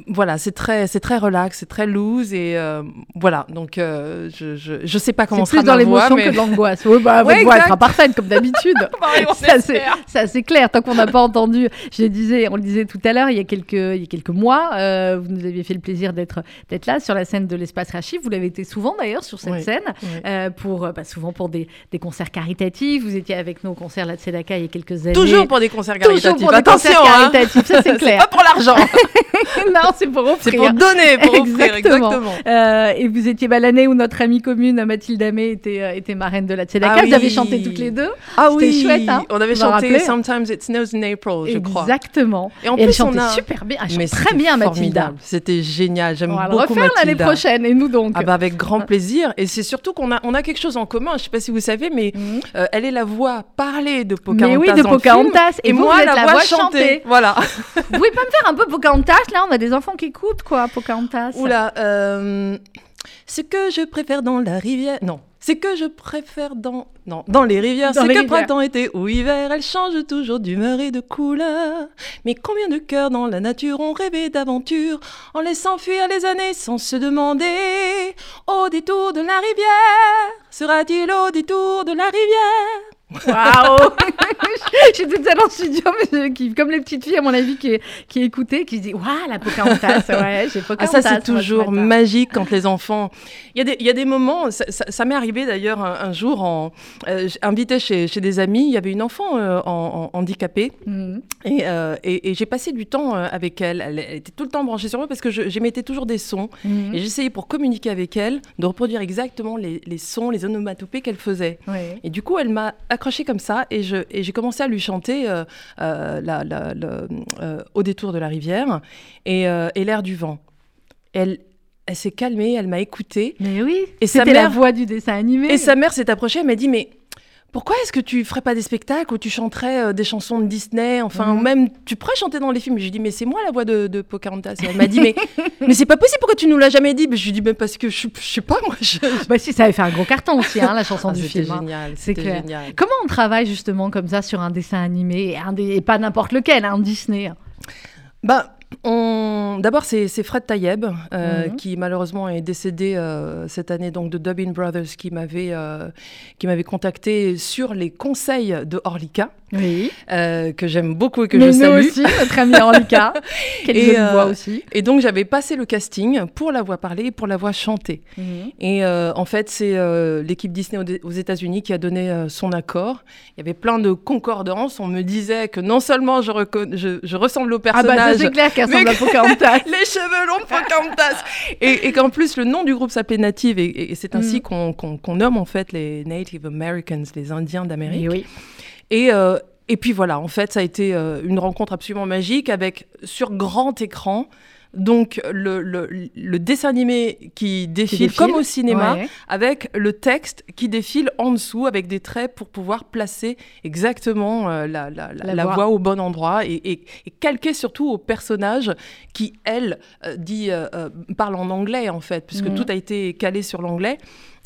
voilà, c'est très, c'est très relax, c'est très loose et euh, voilà. Donc, euh, je, je, je sais pas comment C'est plus dans voix, l'émotion mais que l'angoisse. Oui, bah, (laughs) Ouais, votre voix elle exact. sera parfaite comme d'habitude. (laughs) on ça, c'est, c'est clair. Tant qu'on n'a pas entendu, je disais, on le disait tout à l'heure, il y a quelques, il y a quelques mois, euh, vous nous aviez fait le plaisir d'être, d'être là sur la scène de l'espace Rachid. Vous l'avez été souvent d'ailleurs sur cette Oui. scène, Oui. pour, bah, souvent pour des, des concerts caritatifs. Vous étiez avec nous au concert de Sedaka il y a quelques années. Toujours pour des concerts Toujours caritatifs. pour des Attention, concerts hein. caritatifs, ça (laughs) c'est clair. pas pour l'argent, (laughs) non, c'est pour offrir. c'est pour donner, pour offrir, Exactement. exactement. Euh, et vous étiez bah, l'année où notre amie commune Mathilde Amé était, euh, était marraine de la Tzedaka. Ah Vous avez oui. chanté toutes les deux. Ah oui, chouette, hein. on avait chanté Sometimes It Snows in April, je crois. Exactement. Et en elle plus, chantait on a... super bien. Elle Mais très bien, Mathilda. C'était génial. J'aime On va le beaucoup refaire l'année prochaine. Et nous donc Ah bah avec grand plaisir. Et c'est surtout qu'on a, on a quelque chose en commun. Je sais pas si vous savez, mais Mhm. euh, elle est la voix parlée de Pocahontas. Mais oui, de film, Pocahontas. Et, Et, vous, moi, vous êtes la, la voix, voix chantée. chantée. Voilà. Vous pouvez pas me faire un peu Pocahontas Là, on a des enfants qui écoutent, quoi, Pocahontas. Oula. Euh, ce que je préfère dans la rivière. Non. C'est que je préfère dans. Non, dans les rivières. C'est que rivières. printemps, été ou hiver, elles changent toujours d'humeur et de couleur. Mais combien de cœurs dans la nature ont rêvé d'aventure en laissant fuir les années sans se demander? Au détour de la rivière Sera-t-il au détour de la rivière? Waouh (laughs) suis toute seule en studio, mais kiffe. Comme les petites filles, à mon avis, qui, qui écoutaient, qui se disent Waouh, la Pocahontas (laughs) Ouais, j'ai Ah, Pocahontas. ça, c'est toujours magique quand les enfants. Il y a des, il y a des moments, ça, ça- ça m'est arrivé d'ailleurs un, un jour, en, euh, invité chez, chez des amis, il y avait une enfant euh, en, en- handicapée Mhm. et, euh, et- et j'ai passé du temps avec elle. elle. elle était tout le temps branchée sur moi parce que je- j'émettais toujours des sons Mhm. et j'essayais pour communiquer avec elle de reproduire exactement les, les sons, les onomatopées qu'elle faisait. Et du coup, elle m'a accrochée comme ça et j'ai commencé à lui chanter euh, euh, la- la- le- euh, Au détour de la rivière et, et l'air du vent. Elle, elle s'est calmée, elle m'a écoutée. Mais oui, Et sa la voix du dessin animé. Et sa mère s'est approchée, elle m'a dit Mais pourquoi est-ce que tu ferais pas des spectacles où tu chanterais euh, des chansons de Disney Enfin, ou même tu pourrais chanter dans les films? Je lui dit Mais c'est moi la voix de, de Pocahontas. Et elle m'a dit Mais, (laughs) mais c'est pas possible, pourquoi tu nous l'as jamais dit? Je lui ai dit Mais parce que je, je sais pas, moi. Je... Bah si, ça avait fait un gros carton aussi, hein, la chanson Ah, du film. hein. génial, C'est clair. génial. Comment on travaille justement comme ça sur un dessin animé, un des- et pas n'importe lequel, un Disney? Bah, on... d'abord, c'est Fred Tayeb, euh, Mhm. qui malheureusement est décédé euh, cette année, donc de Dubbin Brothers, qui m'avait euh, qui m'avait contacté sur les conseils de Orlika, Oui. euh, que j'aime beaucoup et que Mais je salue. aussi, notre ami Orlika. (laughs) Quelle Et, euh, voix aussi. Et donc, j'avais passé le casting pour la voix parlée et pour la voix chantée. Mhm. Et euh, en fait, c'est euh, l'équipe Disney aux, États-Unis qui a donné son accord. Il y avait plein de concordances. On me disait que non seulement je, recon- je, je ressemble au Ah bah personnage, c'est clair qu'elle ressemble à Pocahontas. (laughs) les cheveux longs Pocahontas, (laughs) et, et qu'en plus le nom du groupe s'appelait Native, et, c'est ainsi Mm. qu'on nomme en fait les Native Americans, les Indiens d'Amérique. Oui, oui. Et, euh, et puis voilà, en fait, ça a été euh, une rencontre absolument magique avec sur grand écran. Donc le, le, le dessin animé qui défile, défile, comme au cinéma, Ouais. avec le texte qui défile en dessous avec des traits pour pouvoir placer exactement euh, la, la- la- La la voix. voix. au bon endroit et, et, et calquer surtout au personnage qui, elle, euh, dit, euh, parle en anglais en fait, puisque Mhm. tout a été calé sur l'anglais.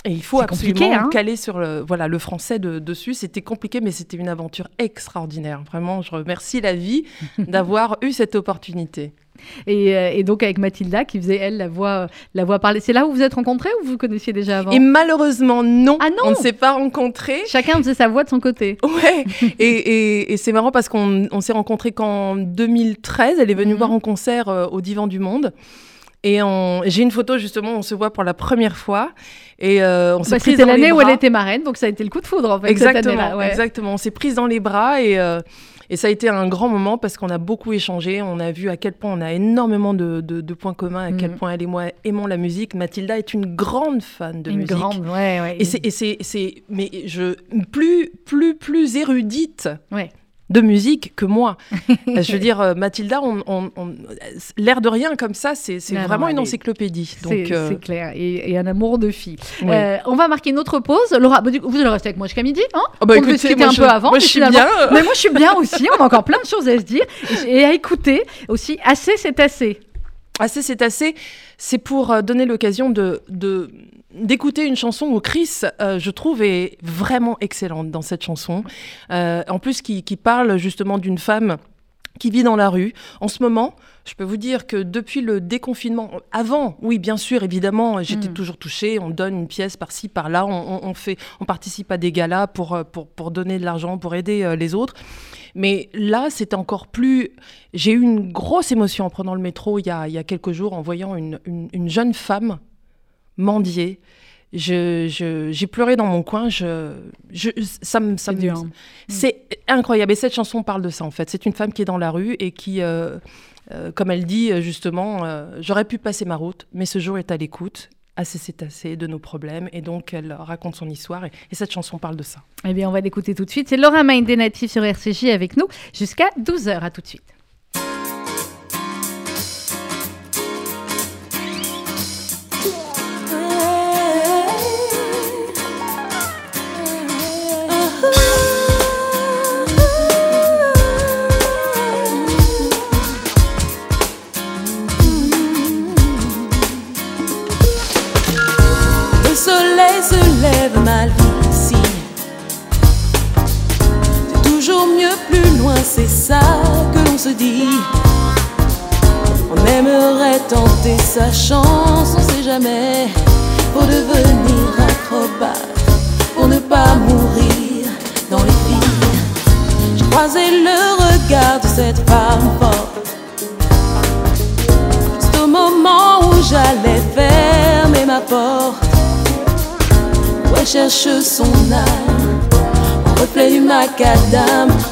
Et il faut absolument hein. caler sur le, voilà, le français de- dessus. C'était compliqué, mais c'était une aventure extraordinaire. Vraiment, je remercie la vie (laughs) d'avoir eu cette opportunité. Et, euh, et donc avec Mathilda qui faisait elle la voix, la voix parlée. C'est là où vous êtes rencontrés ou vous vous connaissiez déjà avant Et malheureusement, non, Ah non on ne s'est pas rencontrés. Chacun faisait sa voix de son côté. (laughs) Ouais, et, et- et c'est marrant parce qu'on on s'est rencontrés qu'en 2013. Elle est venue Mhm. voir en concert euh, au Divan du Monde. Et on- j'ai une photo justement, on se voit pour la première fois. Et euh, on s'est Bah, prise C'était dans les l'année où elle était marraine, donc ça a été le coup de foudre en fait. Exactement, ouais. exactement. On s'est prise dans les bras et, euh, et ça a été un grand moment parce qu'on a beaucoup échangé. On a vu à quel point on a énormément de, de- de points communs, à quel Mhm. point elle et moi aimons la musique. Mathilda est une grande fan de Une musique. grande, ouais, ouais. Et c'est- mais je, plus, plus, plus érudite Ouais. De musique que moi. (laughs) Je veux dire, euh, Mathilda, on, on- on- l'air de rien comme ça, c'est, Non, vraiment une encyclopédie. C'est Donc, euh, c'est clair, et, et un amour de fille. oui. Euh, on va marquer une autre pause. Laura, bah, vous allez rester avec moi jusqu'à midi, hein? Oh, bah, on écoutez, moi, un je- peu avant, moi, je suis bien. (laughs) Mais moi, je suis bien aussi. On a encore plein de choses à se dire et, à écouter aussi. Assez, c'est assez. Assez, c'est assez. C'est pour donner l'occasion de, de- d'écouter une chanson où Chris, euh, je trouve, est vraiment excellente dans cette chanson. Euh, en plus, qui, qui parle justement d'une femme qui vit dans la rue. En ce moment, je peux vous dire que depuis le déconfinement, avant, oui, bien sûr, évidemment, j'étais Mm. toujours touchée. On donne une pièce par-ci, par-là. On, on- on fait, on participe à des galas pour, euh, pour, pour donner de l'argent, pour aider euh, les autres. Mais là, c'était encore plus. J'ai eu une grosse émotion en prenant le métro il y a, il y a quelques jours en voyant une, une- une jeune femme mendier. Je- je- J'ai pleuré dans mon coin. Je, je, ça me, ça C'est hein. c'est incroyable. Et cette chanson parle de ça, en fait. C'est une femme qui est dans la rue et qui, euh, euh, comme elle dit euh, justement, euh, j'aurais pu passer ma route, mais ce jour est à l'écoute. Assez, c'est assez de nos problèmes. Et donc, elle raconte son histoire. Et, et cette chanson parle de ça. Eh bien, on va l'écouter tout de suite. C'est Laura Main des Natifs sur RCJ avec nous jusqu'à 12h. À tout de suite.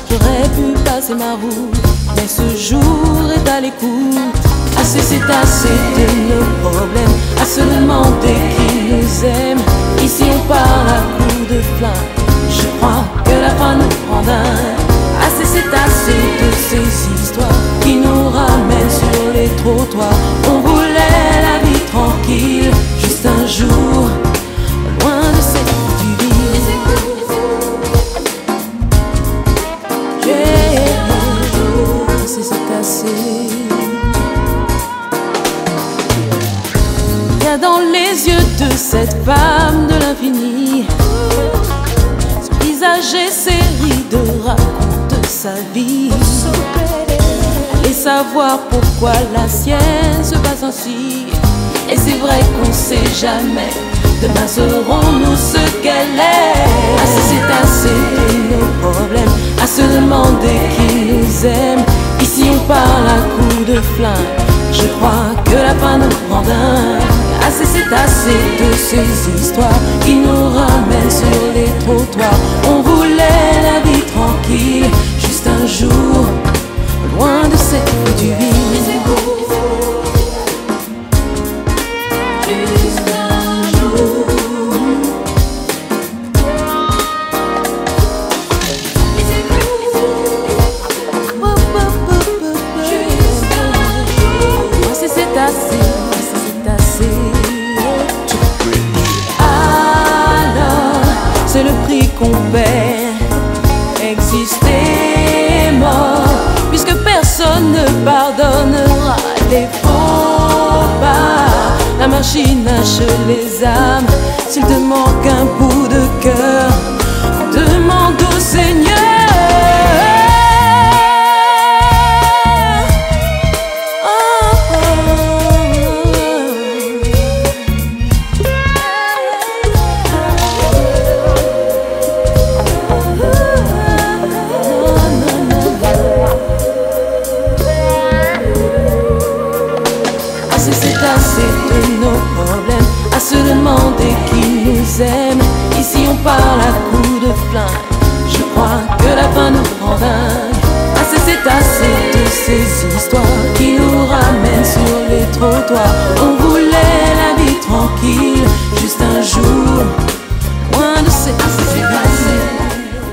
J'aurais pu passer ma route, mais ce jour est à l'écoute. Assez, c'est assez de nos problèmes, à se demander qui nous aime. Ici on parle à coups de flingue. Je crois que la fin nous prend dingue. Assez, c'est assez de ces histoires qui nous ramènent sur les trottoirs. On voulait la vie tranquille, juste un jour, de cette femme de l'infini. Son visage et ses rides racontent sa vie. Allez savoir pourquoi la sienne ainsi. Et c'est vrai qu'on sait jamais. Demain serons-nous ce qu'elle est. Assez c'est assez nos problèmes. À se demander qui nous aime Ici on parle à coups de flingue. Je crois que la fin nous rend dingue Assez c'est assez de ces histoires Qui nous ramènent sur les trottoirs. On voulait la vie tranquille Juste un jour Loin de cette du vie Je crois que la fin nous rend dingue. Assez, c'est assez de ces histoires qui nous ramènent sur les trottoirs. On voulait la vie tranquille, juste un jour, loin de ces Assez,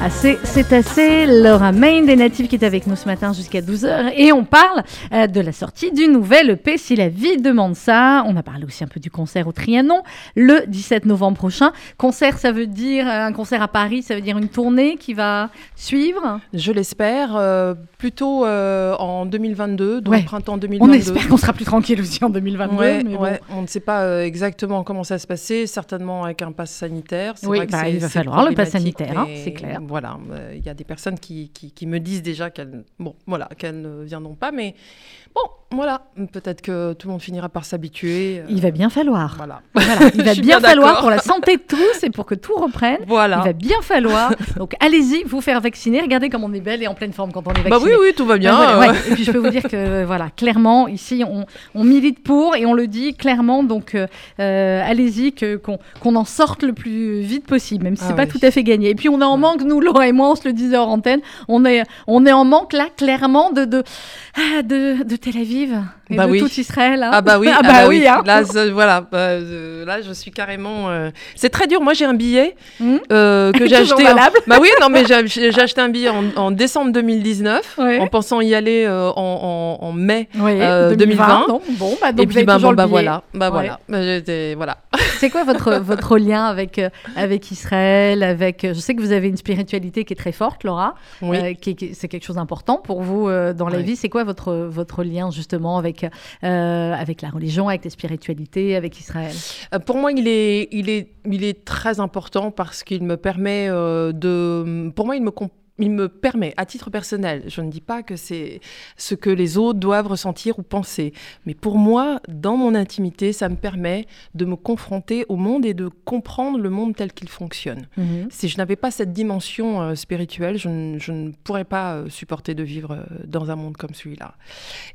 c'est assez. Laura Main des Natifs qui est avec nous ce matin jusqu'à 12h. Et on parle euh, de la sortie du nouvel EP Si la vie demande ça. On a parlé aussi un peu du concert au Trianon le 17 novembre prochain. Concert, ça veut dire euh, un concert à Paris, ça veut dire une tournée qui va suivre? Je l'espère. Euh, plutôt en 2022, donc printemps 2022. On espère qu'on sera plus tranquille aussi en 2022. Ouais, On ne sait pas exactement comment ça va se passer, certainement avec un pass sanitaire. Oui, bah, il va falloir le pass sanitaire, hein, c'est clair voilà, euh, il y a des personnes qui, qui, me disent déjà qu'elles qu'elles ne viendront pas, mais bon, voilà, peut-être que tout le monde finira par s'habituer. Euh, il va bien falloir. Voilà. (laughs) Il va bien falloir pour la santé de tous et pour que tout reprenne. Voilà. Il va bien falloir. Donc allez-y, vous faire vacciner. Regardez comme on est belle et en pleine forme quand on est vacciné. Bah oui, oui, tout va bien. Et puis je peux vous dire que voilà, clairement, ici, on, on, milite pour et on le dit clairement. Donc euh, allez-y, que, qu'on, en sorte le plus vite possible, même si c'est ah pas tout à fait gagné. Et puis on est en manque, nous, Laura et moi, on se le disait hors antenne, on est, on est en manque là, clairement, de, de, ah, de, de Tel Aviv et bah de oui. tout Israël. Hein. Ah bah oui, (laughs) ah, ah bah, bah oui. Hein. Là, voilà, bah, euh, là, je suis carrément. Euh, c'est très dur. Moi, j'ai un billet hmm. euh, que (laughs) j'ai acheté. En... Bah oui, non, mais (laughs) j'ai acheté un billet en, décembre 2019, en pensant y aller en, en, mai 2020. Bon, bah, donc et puis bah, bon, bah voilà, bah voilà, voilà. C'est quoi votre votre lien avec avec Israël, avec Je sais que vous avez une spiritualité qui est très forte, Laura. Oui. c'est quelque chose d'important pour vous dans la vie. C'est quoi votre votre lien justement avec, euh, avec la religion, avec la spiritualité, avec Israël? Euh, Pour moi, il est, il, est, il est très important parce qu'il me permet euh, de... Pour moi, il me, il me permet, à titre personnel, je ne dis pas que c'est ce que les autres doivent ressentir ou penser, mais pour moi, dans mon intimité, ça me permet de me confronter au monde et de comprendre le monde tel qu'il fonctionne. Mhm. Si je n'avais pas cette dimension euh, spirituelle, je, ne pourrais pas euh, supporter de vivre euh, dans un monde comme celui-là.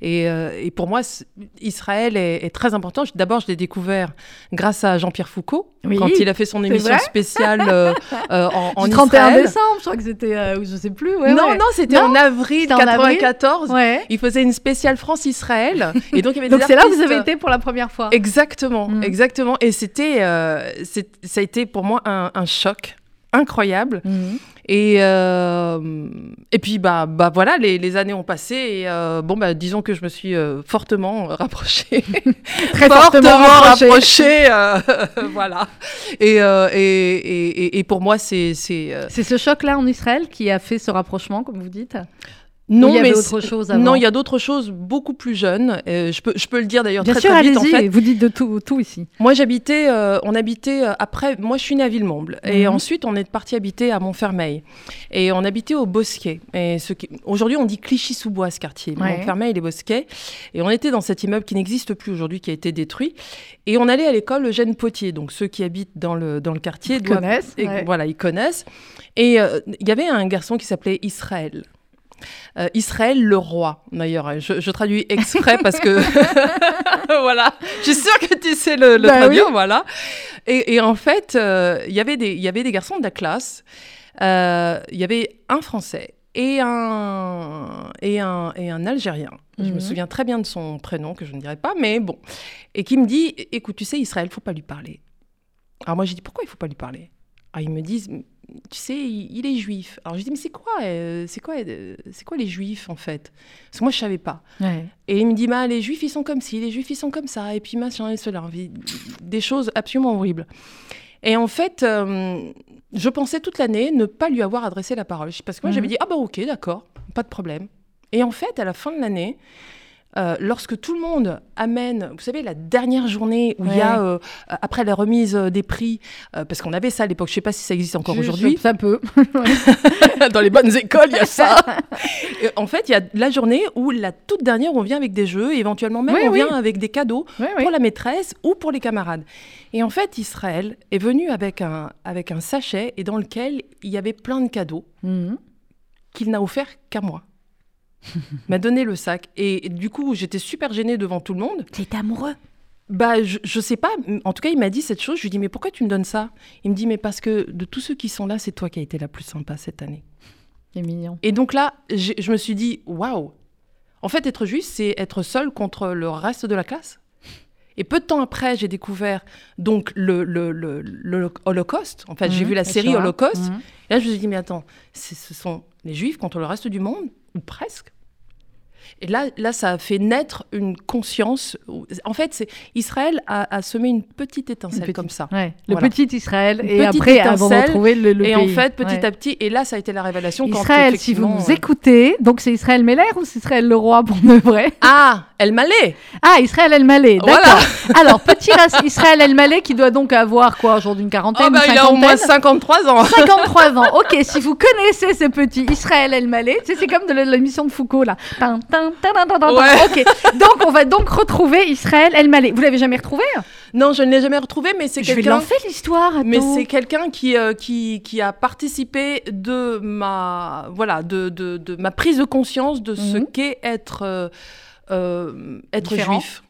Et, pour moi, Israël est, très important. D'abord, je l'ai découvert grâce à Jean-Pierre Foucault, quand il a fait son émission spéciale en, (laughs) en 31 décembre, je crois que c'était je sais plus. non, non, c'était en avril 1994. Il faisait une spéciale France-Israël. (laughs) Et donc, donc c'est là où vous avez été pour la première fois. Exactement, mm. exactement. Et c'était, euh, ça a été pour moi un, choc incroyable. Mm. Et, euh, et puis, bah, bah voilà, les, les années ont passé. Et euh, bon, bah, disons que je me suis fortement (laughs) rapprochée. Très fortement, rapprochée. (laughs) voilà. Et, et, et, et, pour moi, c'est. C'est ce choc-là en Israël qui a fait ce rapprochement, comme vous dites? Non, il y mais avait autre chose avant. Non, il y a d'autres choses beaucoup plus jeunes. Euh, je, peux, je peux le dire d'ailleurs très, sûr, très vite. En allez-y, fait. vous dites de tout, tout ici. Moi, j'habitais, euh, on habitait euh, après. Moi, je suis née à Villemomble. Et Mhm. ensuite, on est parti habiter à Montfermeil. Et on habitait au Bosquet. Et ce qui... Aujourd'hui, on dit Clichy-sous-Bois, ce quartier. Ouais. Montfermeil et les Bosquets. Et on était dans cet immeuble qui n'existe plus aujourd'hui, qui a été détruit. Et on allait à l'école Eugène Potier. Donc, ceux qui habitent dans le, dans le quartier Ils doivent- connaissent, et ouais. Voilà, ils connaissent. Et il y avait un garçon qui s'appelait Israël. Euh, Israël le roi, d'ailleurs. Je, je traduis exprès parce que. (laughs) (laughs) voilà. Je suis sûre que tu sais le, le Bah traduire, oui. voilà. Et, et en fait, euh, il y avait des- il y avait des garçons de la classe. Euh, Il y avait un Français et un, et un, et un Algérien. Je Mhm. me souviens très bien de son prénom, que je ne dirais pas, mais bon. Et qui me dit Écoute, tu sais, Israël, faut pas lui parler. Alors moi, j'ai dit Pourquoi il faut pas lui parler? Alors ils me disent Tu sais, il, est juif. Alors je dis Mais c'est quoi, euh, c'est quoi, euh, c'est quoi les juifs, en fait? Parce que moi, je savais pas. Ouais. Et il me dit, bah, les juifs, ils sont comme ci, les juifs, ils sont comme ça, et puis machin et cela. Des choses absolument horribles. Et en fait, euh, je pensais toute l'année ne pas lui avoir adressé la parole. Parce que moi, Mhm. j'avais dit, ah bah ok, d'accord, pas de problème. Et en fait, à la fin de l'année, euh, lorsque tout le monde amène, vous savez, la dernière journée où il y a, euh, après la remise euh, des prix, euh, parce qu'on avait ça à l'époque, je sais pas si ça existe encore aujourd'hui, Ça peut. (laughs) dans les bonnes écoles, il y a ça. (laughs) Et en fait, il y a la journée où la toute dernière, on vient avec des jeux, et éventuellement même Oui, on oui. vient avec des cadeaux pour la maîtresse ou pour les camarades. Et en fait, Israël est venu avec un, avec un sachet et dans lequel il y avait plein de cadeaux Mhm. qu'il n'a offert qu'à moi. Il (laughs) m'a donné le sac et, et du coup j'étais super gênée devant tout le monde. T'es amoureux. Bah je, je sais pas, en tout cas il m'a dit cette chose, je lui dis mais pourquoi tu me donnes ça? Il me dit mais parce que de tous ceux qui sont là c'est toi qui as été la plus sympa cette année. C'est mignon. Et donc là, je me suis dit, waouh En fait, être juif, c'est être seul contre le reste de la classe. Et peu de temps après, j'ai découvert donc le, le, le, le Holocauste. En fait, j'ai Mhm, vu la série. Holocauste. Mhm. Et là, je me suis dit, mais attends, ce sont les juifs contre le reste du monde? Ou presque et là, là, ça a fait naître une conscience. En fait, Israël a, a semé une petite étincelle Une petite- comme ça. Ouais. Le Voilà. petit Israël. Une et après, avant de retrouver le, le et pays. en fait, petit Ouais. à petit, et là, ça a été la révélation. quand, Israël, si vous nous euh, écoutez, donc c'est Israël Meller ou c'est Israël le roi pour de vrai? Ah, El Malé Ah, Israël El Malé, d'accord. Voilà. (laughs) Alors, petit Israël El Malé qui doit donc avoir quoi aujourd'hui une quarantaine, Oh bah, il a au moins cinquantaine? 53 ans. 53 ans. Ok, si vous connaissez ce petit Israël El Malé, c'est comme de l'émission de Foucault là. Tin, Ouais. Ok, donc on va donc retrouver Israël El Malé. Vous l'avez jamais retrouvé Non, je ne l'ai jamais retrouvé, mais c'est Je vais quelqu'un. lancer l'histoire. Mais c'est quelqu'un qui, euh, qui, qui a participé de ma, voilà, de, de, de ma prise de conscience de ce Mhm. qu'est être, euh, euh, être Différent. juif.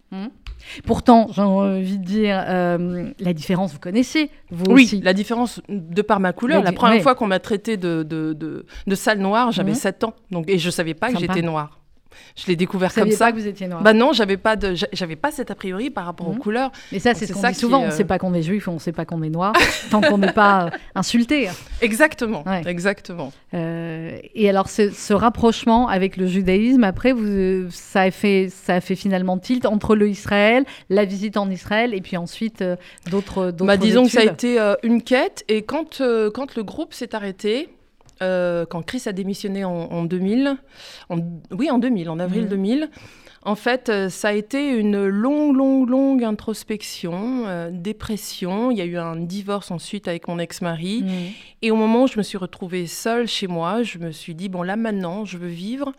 Pourtant, j'ai envie de dire, euh, la différence, vous connaissez, vous Oui, aussi. la différence de par ma couleur. La première ouais. fois qu'on m'a traité de, de, de, de sale noire, j'avais Mhm. 7 ans. Donc, et je ne savais pas que j'étais noire. Je l'ai découvert Vous comme ça. pas que vous étiez noir. Bah non, j'avais pas de, j'a- j'avais pas cet a priori par rapport Mhm. aux couleurs. Mais ça, c'est ce qu'on dit souvent. On euh, ne sait pas qu'on est juif, on ne sait pas qu'on est noir, (laughs) tant qu'on n'est pas euh, insulté. Exactement, Ouais. exactement. Euh, et alors, ce, ce rapprochement avec le judaïsme, après, vous, euh, ça, a fait, ça a fait finalement tilt entre le Israël, la visite en Israël, et puis ensuite euh, d'autres d'autres Bah, disons que ça a été euh, une quête. Et quand, euh, quand le groupe s'est arrêté, euh, quand Chris a démissionné en, en 2000, en- oui, en 2000, en avril Mhm. 2000, en fait, euh, ça a été une longue, longue, longue introspection, euh, dépression. Il y a eu un divorce ensuite avec mon ex-mari. Mhm. Et au moment où je me suis retrouvée seule chez moi, je me suis dit, bon, là maintenant, je veux vivre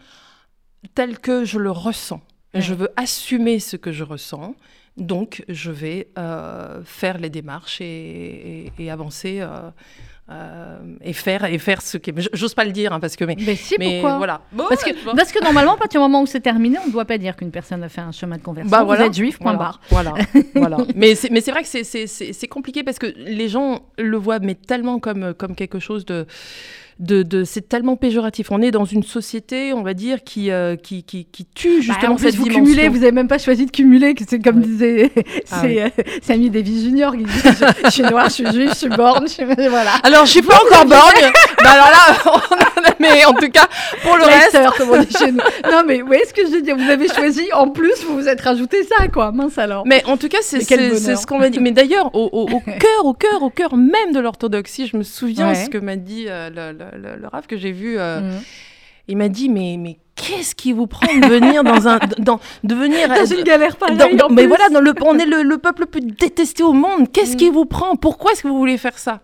tel que je le ressens. Ouais. Je veux assumer ce que je ressens. Donc, je vais euh, faire les démarches et, et- et avancer euh, euh, et, faire, et faire ce qui J'ose pas le dire, hein, parce que... Mais, Mais si, mais pourquoi voilà. Bon, parce que, bon. parce que normalement, à partir du moment où c'est terminé, on ne doit pas dire qu'une personne a fait un chemin de conversion. Bah, vous voilà. êtes juif, point Voilà, barre. Voilà, (laughs) voilà. Mais c'est, mais c'est vrai que c'est, c'est, c'est, c'est compliqué parce que les gens le voient mais tellement comme, comme quelque chose de, de, de- c'est tellement péjoratif. On est dans une société, on va dire, qui, euh, qui, qui, qui tue Bah, justement en plus, cette vous dimension. cumulez, vous n'avez même pas choisi de cumuler, que c'est comme Ouais. disait Ah (laughs) euh, Samy Davis Junior qui disait je, je suis noir, je suis juif, je suis borne, je voilà. Alors, je suis pas encore borgne. (laughs) bah alors là, (laughs) on en a- mais en tout cas, pour le reste, Leicester, comme on dit chez nous. Non, mais vous voyez ce que je veux dire? Vous avez choisi, en plus, vous vous êtes rajouté ça, quoi. Mince alors. Mais en tout cas, c'est ce qu'on m'a dit. Mais d'ailleurs, au, au- au cœur, au cœur, au cœur même de l'orthodoxie, je me souviens Ouais. ce que m'a dit euh, le, le, le- le que j'ai vu. euh, Mhm. Il m'a dit, mais, mais qu'est-ce qui vous prend de venir dans un, dans, de venir Dans une galère pareille, dans- en mais voilà, dans le, on est le, le peuple le plus détesté au monde. Qu'est-ce qui vous prend? Pourquoi est-ce que vous voulez faire ça?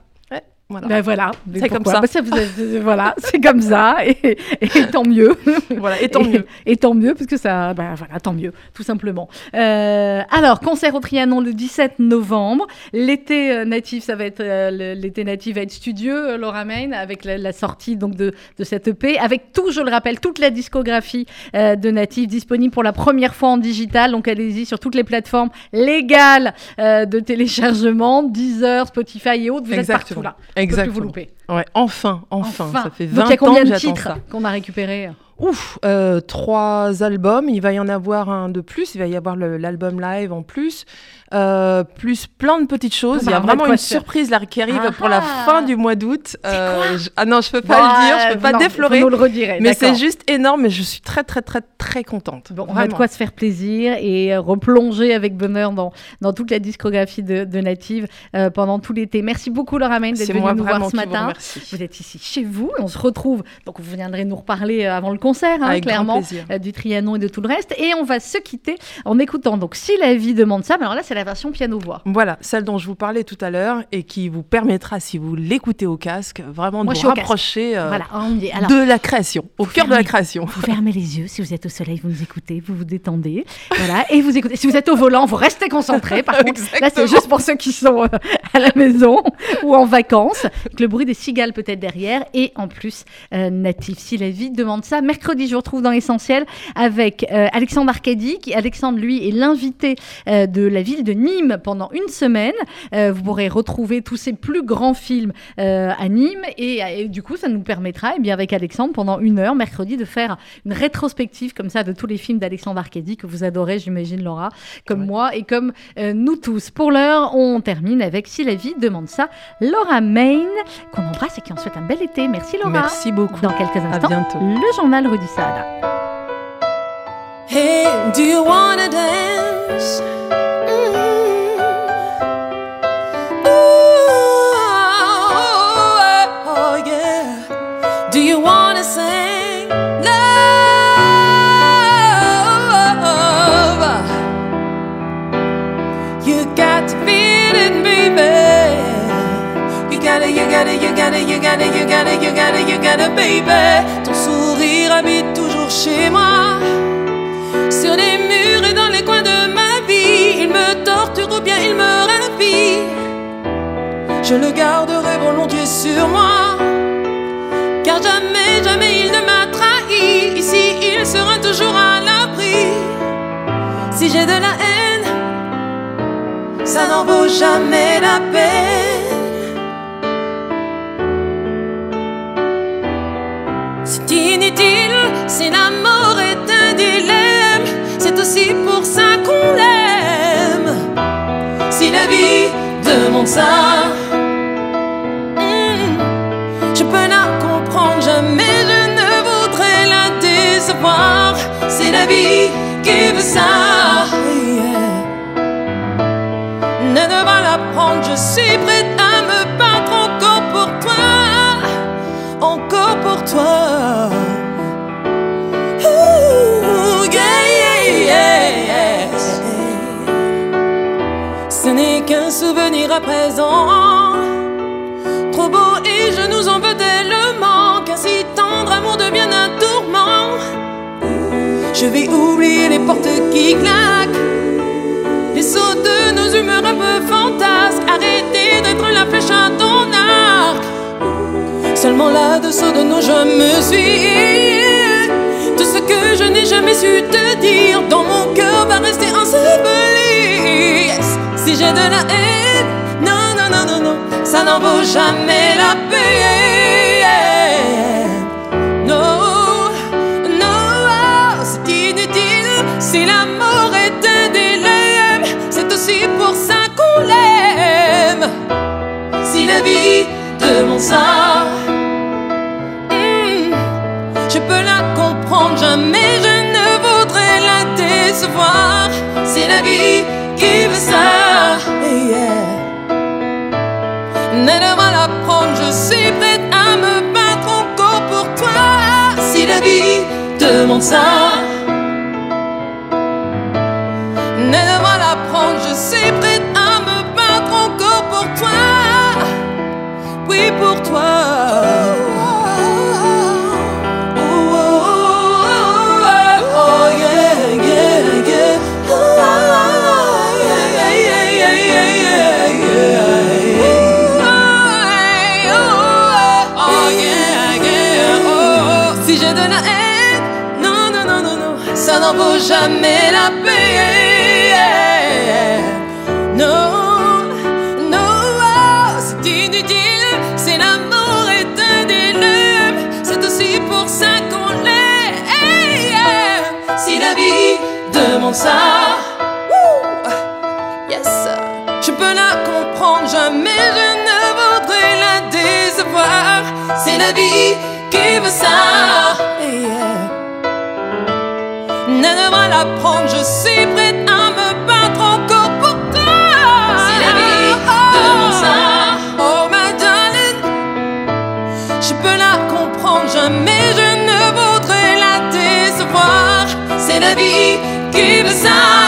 Voilà. Ben voilà, Mais C'est comme ça. Ben vous voilà, c'est comme ça, (laughs) et, et tant mieux. Voilà, et tant mieux. Et, tant mieux, parce que ça, ben voilà, tant mieux, tout simplement. Euh, alors, concert au Trianon le 17 novembre. L'été euh, natif, ça va être euh, l'été natif va être studieux, euh, Laura Main, avec la, la sortie donc de, de cette EP, avec tout, je le rappelle, toute la discographie euh, de Natif disponible pour la première fois en digital. Donc, allez-y sur toutes les plateformes légales de téléchargement, Deezer, Spotify et autres. Vous êtes Exactement. partout là. On peut plus vous Exactement. louper. Ouais, enfin, enfin, ça fait 20 Donc il y a combien ans de titres ça. qu'on a récupérés Ouf, euh, trois albums. Il va y en avoir un de plus. Il va y avoir le- l'album live en plus, euh, plus plein de petites choses. Ah bah, Il y a vraiment une surprise là qui arrive Ah pour la ah. fin du mois d'août. Euh, je- Ah non, je peux pas le dire, je peux pas non, déflorer. Vous nous le redirez. Mais c'est juste énorme et je suis très très très très contente. Bon, on a de quoi se faire plaisir et euh, replonger avec bonheur dans, dans toute la discographie de, de Native euh, pendant tout l'été. Merci beaucoup Laura Main d'être venue nous voir ce vous matin. remercie. Vous êtes ici chez vous on se retrouve. Donc vous viendrez nous reparler avant le concert, hein, clairement, du Trianon et de tout le reste. Et on va se quitter en écoutant. Donc si la vie demande ça, mais alors là c'est la version piano-voix. Voilà, celle dont je vous parlais tout à l'heure et qui vous permettra, si vous l'écoutez au casque, vraiment Moi, de vous rapprocher euh, voilà. Alors, de la création, au cœur de la création. Vous fermez les yeux, si vous êtes au soleil, vous nous écoutez, vous vous détendez, voilà, et vous écoutez. Si vous êtes au volant, vous restez concentré. Par (laughs) contre, là c'est juste pour ceux qui sont euh, à la maison ou en vacances. Donc, le bruit des cigales peut-être derrière, et en plus euh, natif. Si la vie demande ça, mercredi je vous retrouve dans l'essentiel avec Alexandre Arcadi, qui Alexandre lui est l'invité de la ville de Nîmes pendant une semaine. Euh, vous pourrez retrouver tous ses plus grands films euh, à Nîmes, et, et du coup ça nous permettra, eh bien avec Alexandre pendant une heure mercredi de faire une rétrospective comme ça de tous les films d'Alexandre Arcadi que vous adorez, j'imagine Laura, comme Ouais. moi et comme euh, nous tous. Pour l'heure, on termine avec Si la vie demande ça, Laura Main, qu'on embrasse et qui en souhaite un bel été. Merci Laura. Merci beaucoup. Dans quelques À instants, bientôt. le journal Rudy Saada. Hey, do you wanna dance? Baby. Ton sourire habite toujours chez moi. Sur les murs et dans les coins de ma vie, il me torture ou bien il me ravit. Je le garderai volontiers sur moi. Car jamais, jamais il ne m'a trahi. Ici, il sera toujours à l'abri. Si j'ai de la haine, ça n'en vaut jamais la peine. La mort est un dilemme. C'est aussi pour ça qu'on l'aime. Si la vie demande ça, hmm, je peux la comprendre. Jamais je ne voudrais la décevoir. C'est la vie qui veut ça. Ne va la prendre, je suis prête à me battre encore pour toi encore pour toi. Présent. Trop beau et je nous en veux tellement qu'un si tendre amour devienne un tourment. Je vais oublier les portes qui claquent, les sauts de nos humeurs un peu fantasques. Arrêter d'être la flèche à ton arc. Seulement là-dessous de nous je me suis Tout ce que je n'ai jamais su te dire Dans mon cœur va rester enseveli. Si j'ai de la haine Ça n'en vaut jamais la peine. Non, non C'est inutile Si l'amour est indélèbre C'est aussi pour ça qu'on l'aime. Si la vie demande ça, hmm, je peux la comprendre, jamais je ne voudrais la décevoir. C'est la vie qui veut ça, demande ça. Ne devant la prendre, je suis prête à me battre encore pour toi. Oui, pour toi. Si j'ai de la haine, ça n'en vaut jamais la peine. Non, non, oh, c'est inutile, c'est l'amour est indélébile, c'est aussi pour ça qu'on yeah. Si la vie demande ça, wouh, yes, je peux la comprendre, jamais je ne voudrais la décevoir. C'est la vie qui veut ça. Prendre, je suis prête à me battre encore pour toi. Si la vie demande ça, oh ma darling, je peux la comprendre, jamais je ne voudrais la décevoir. C'est la vie qui veut ça.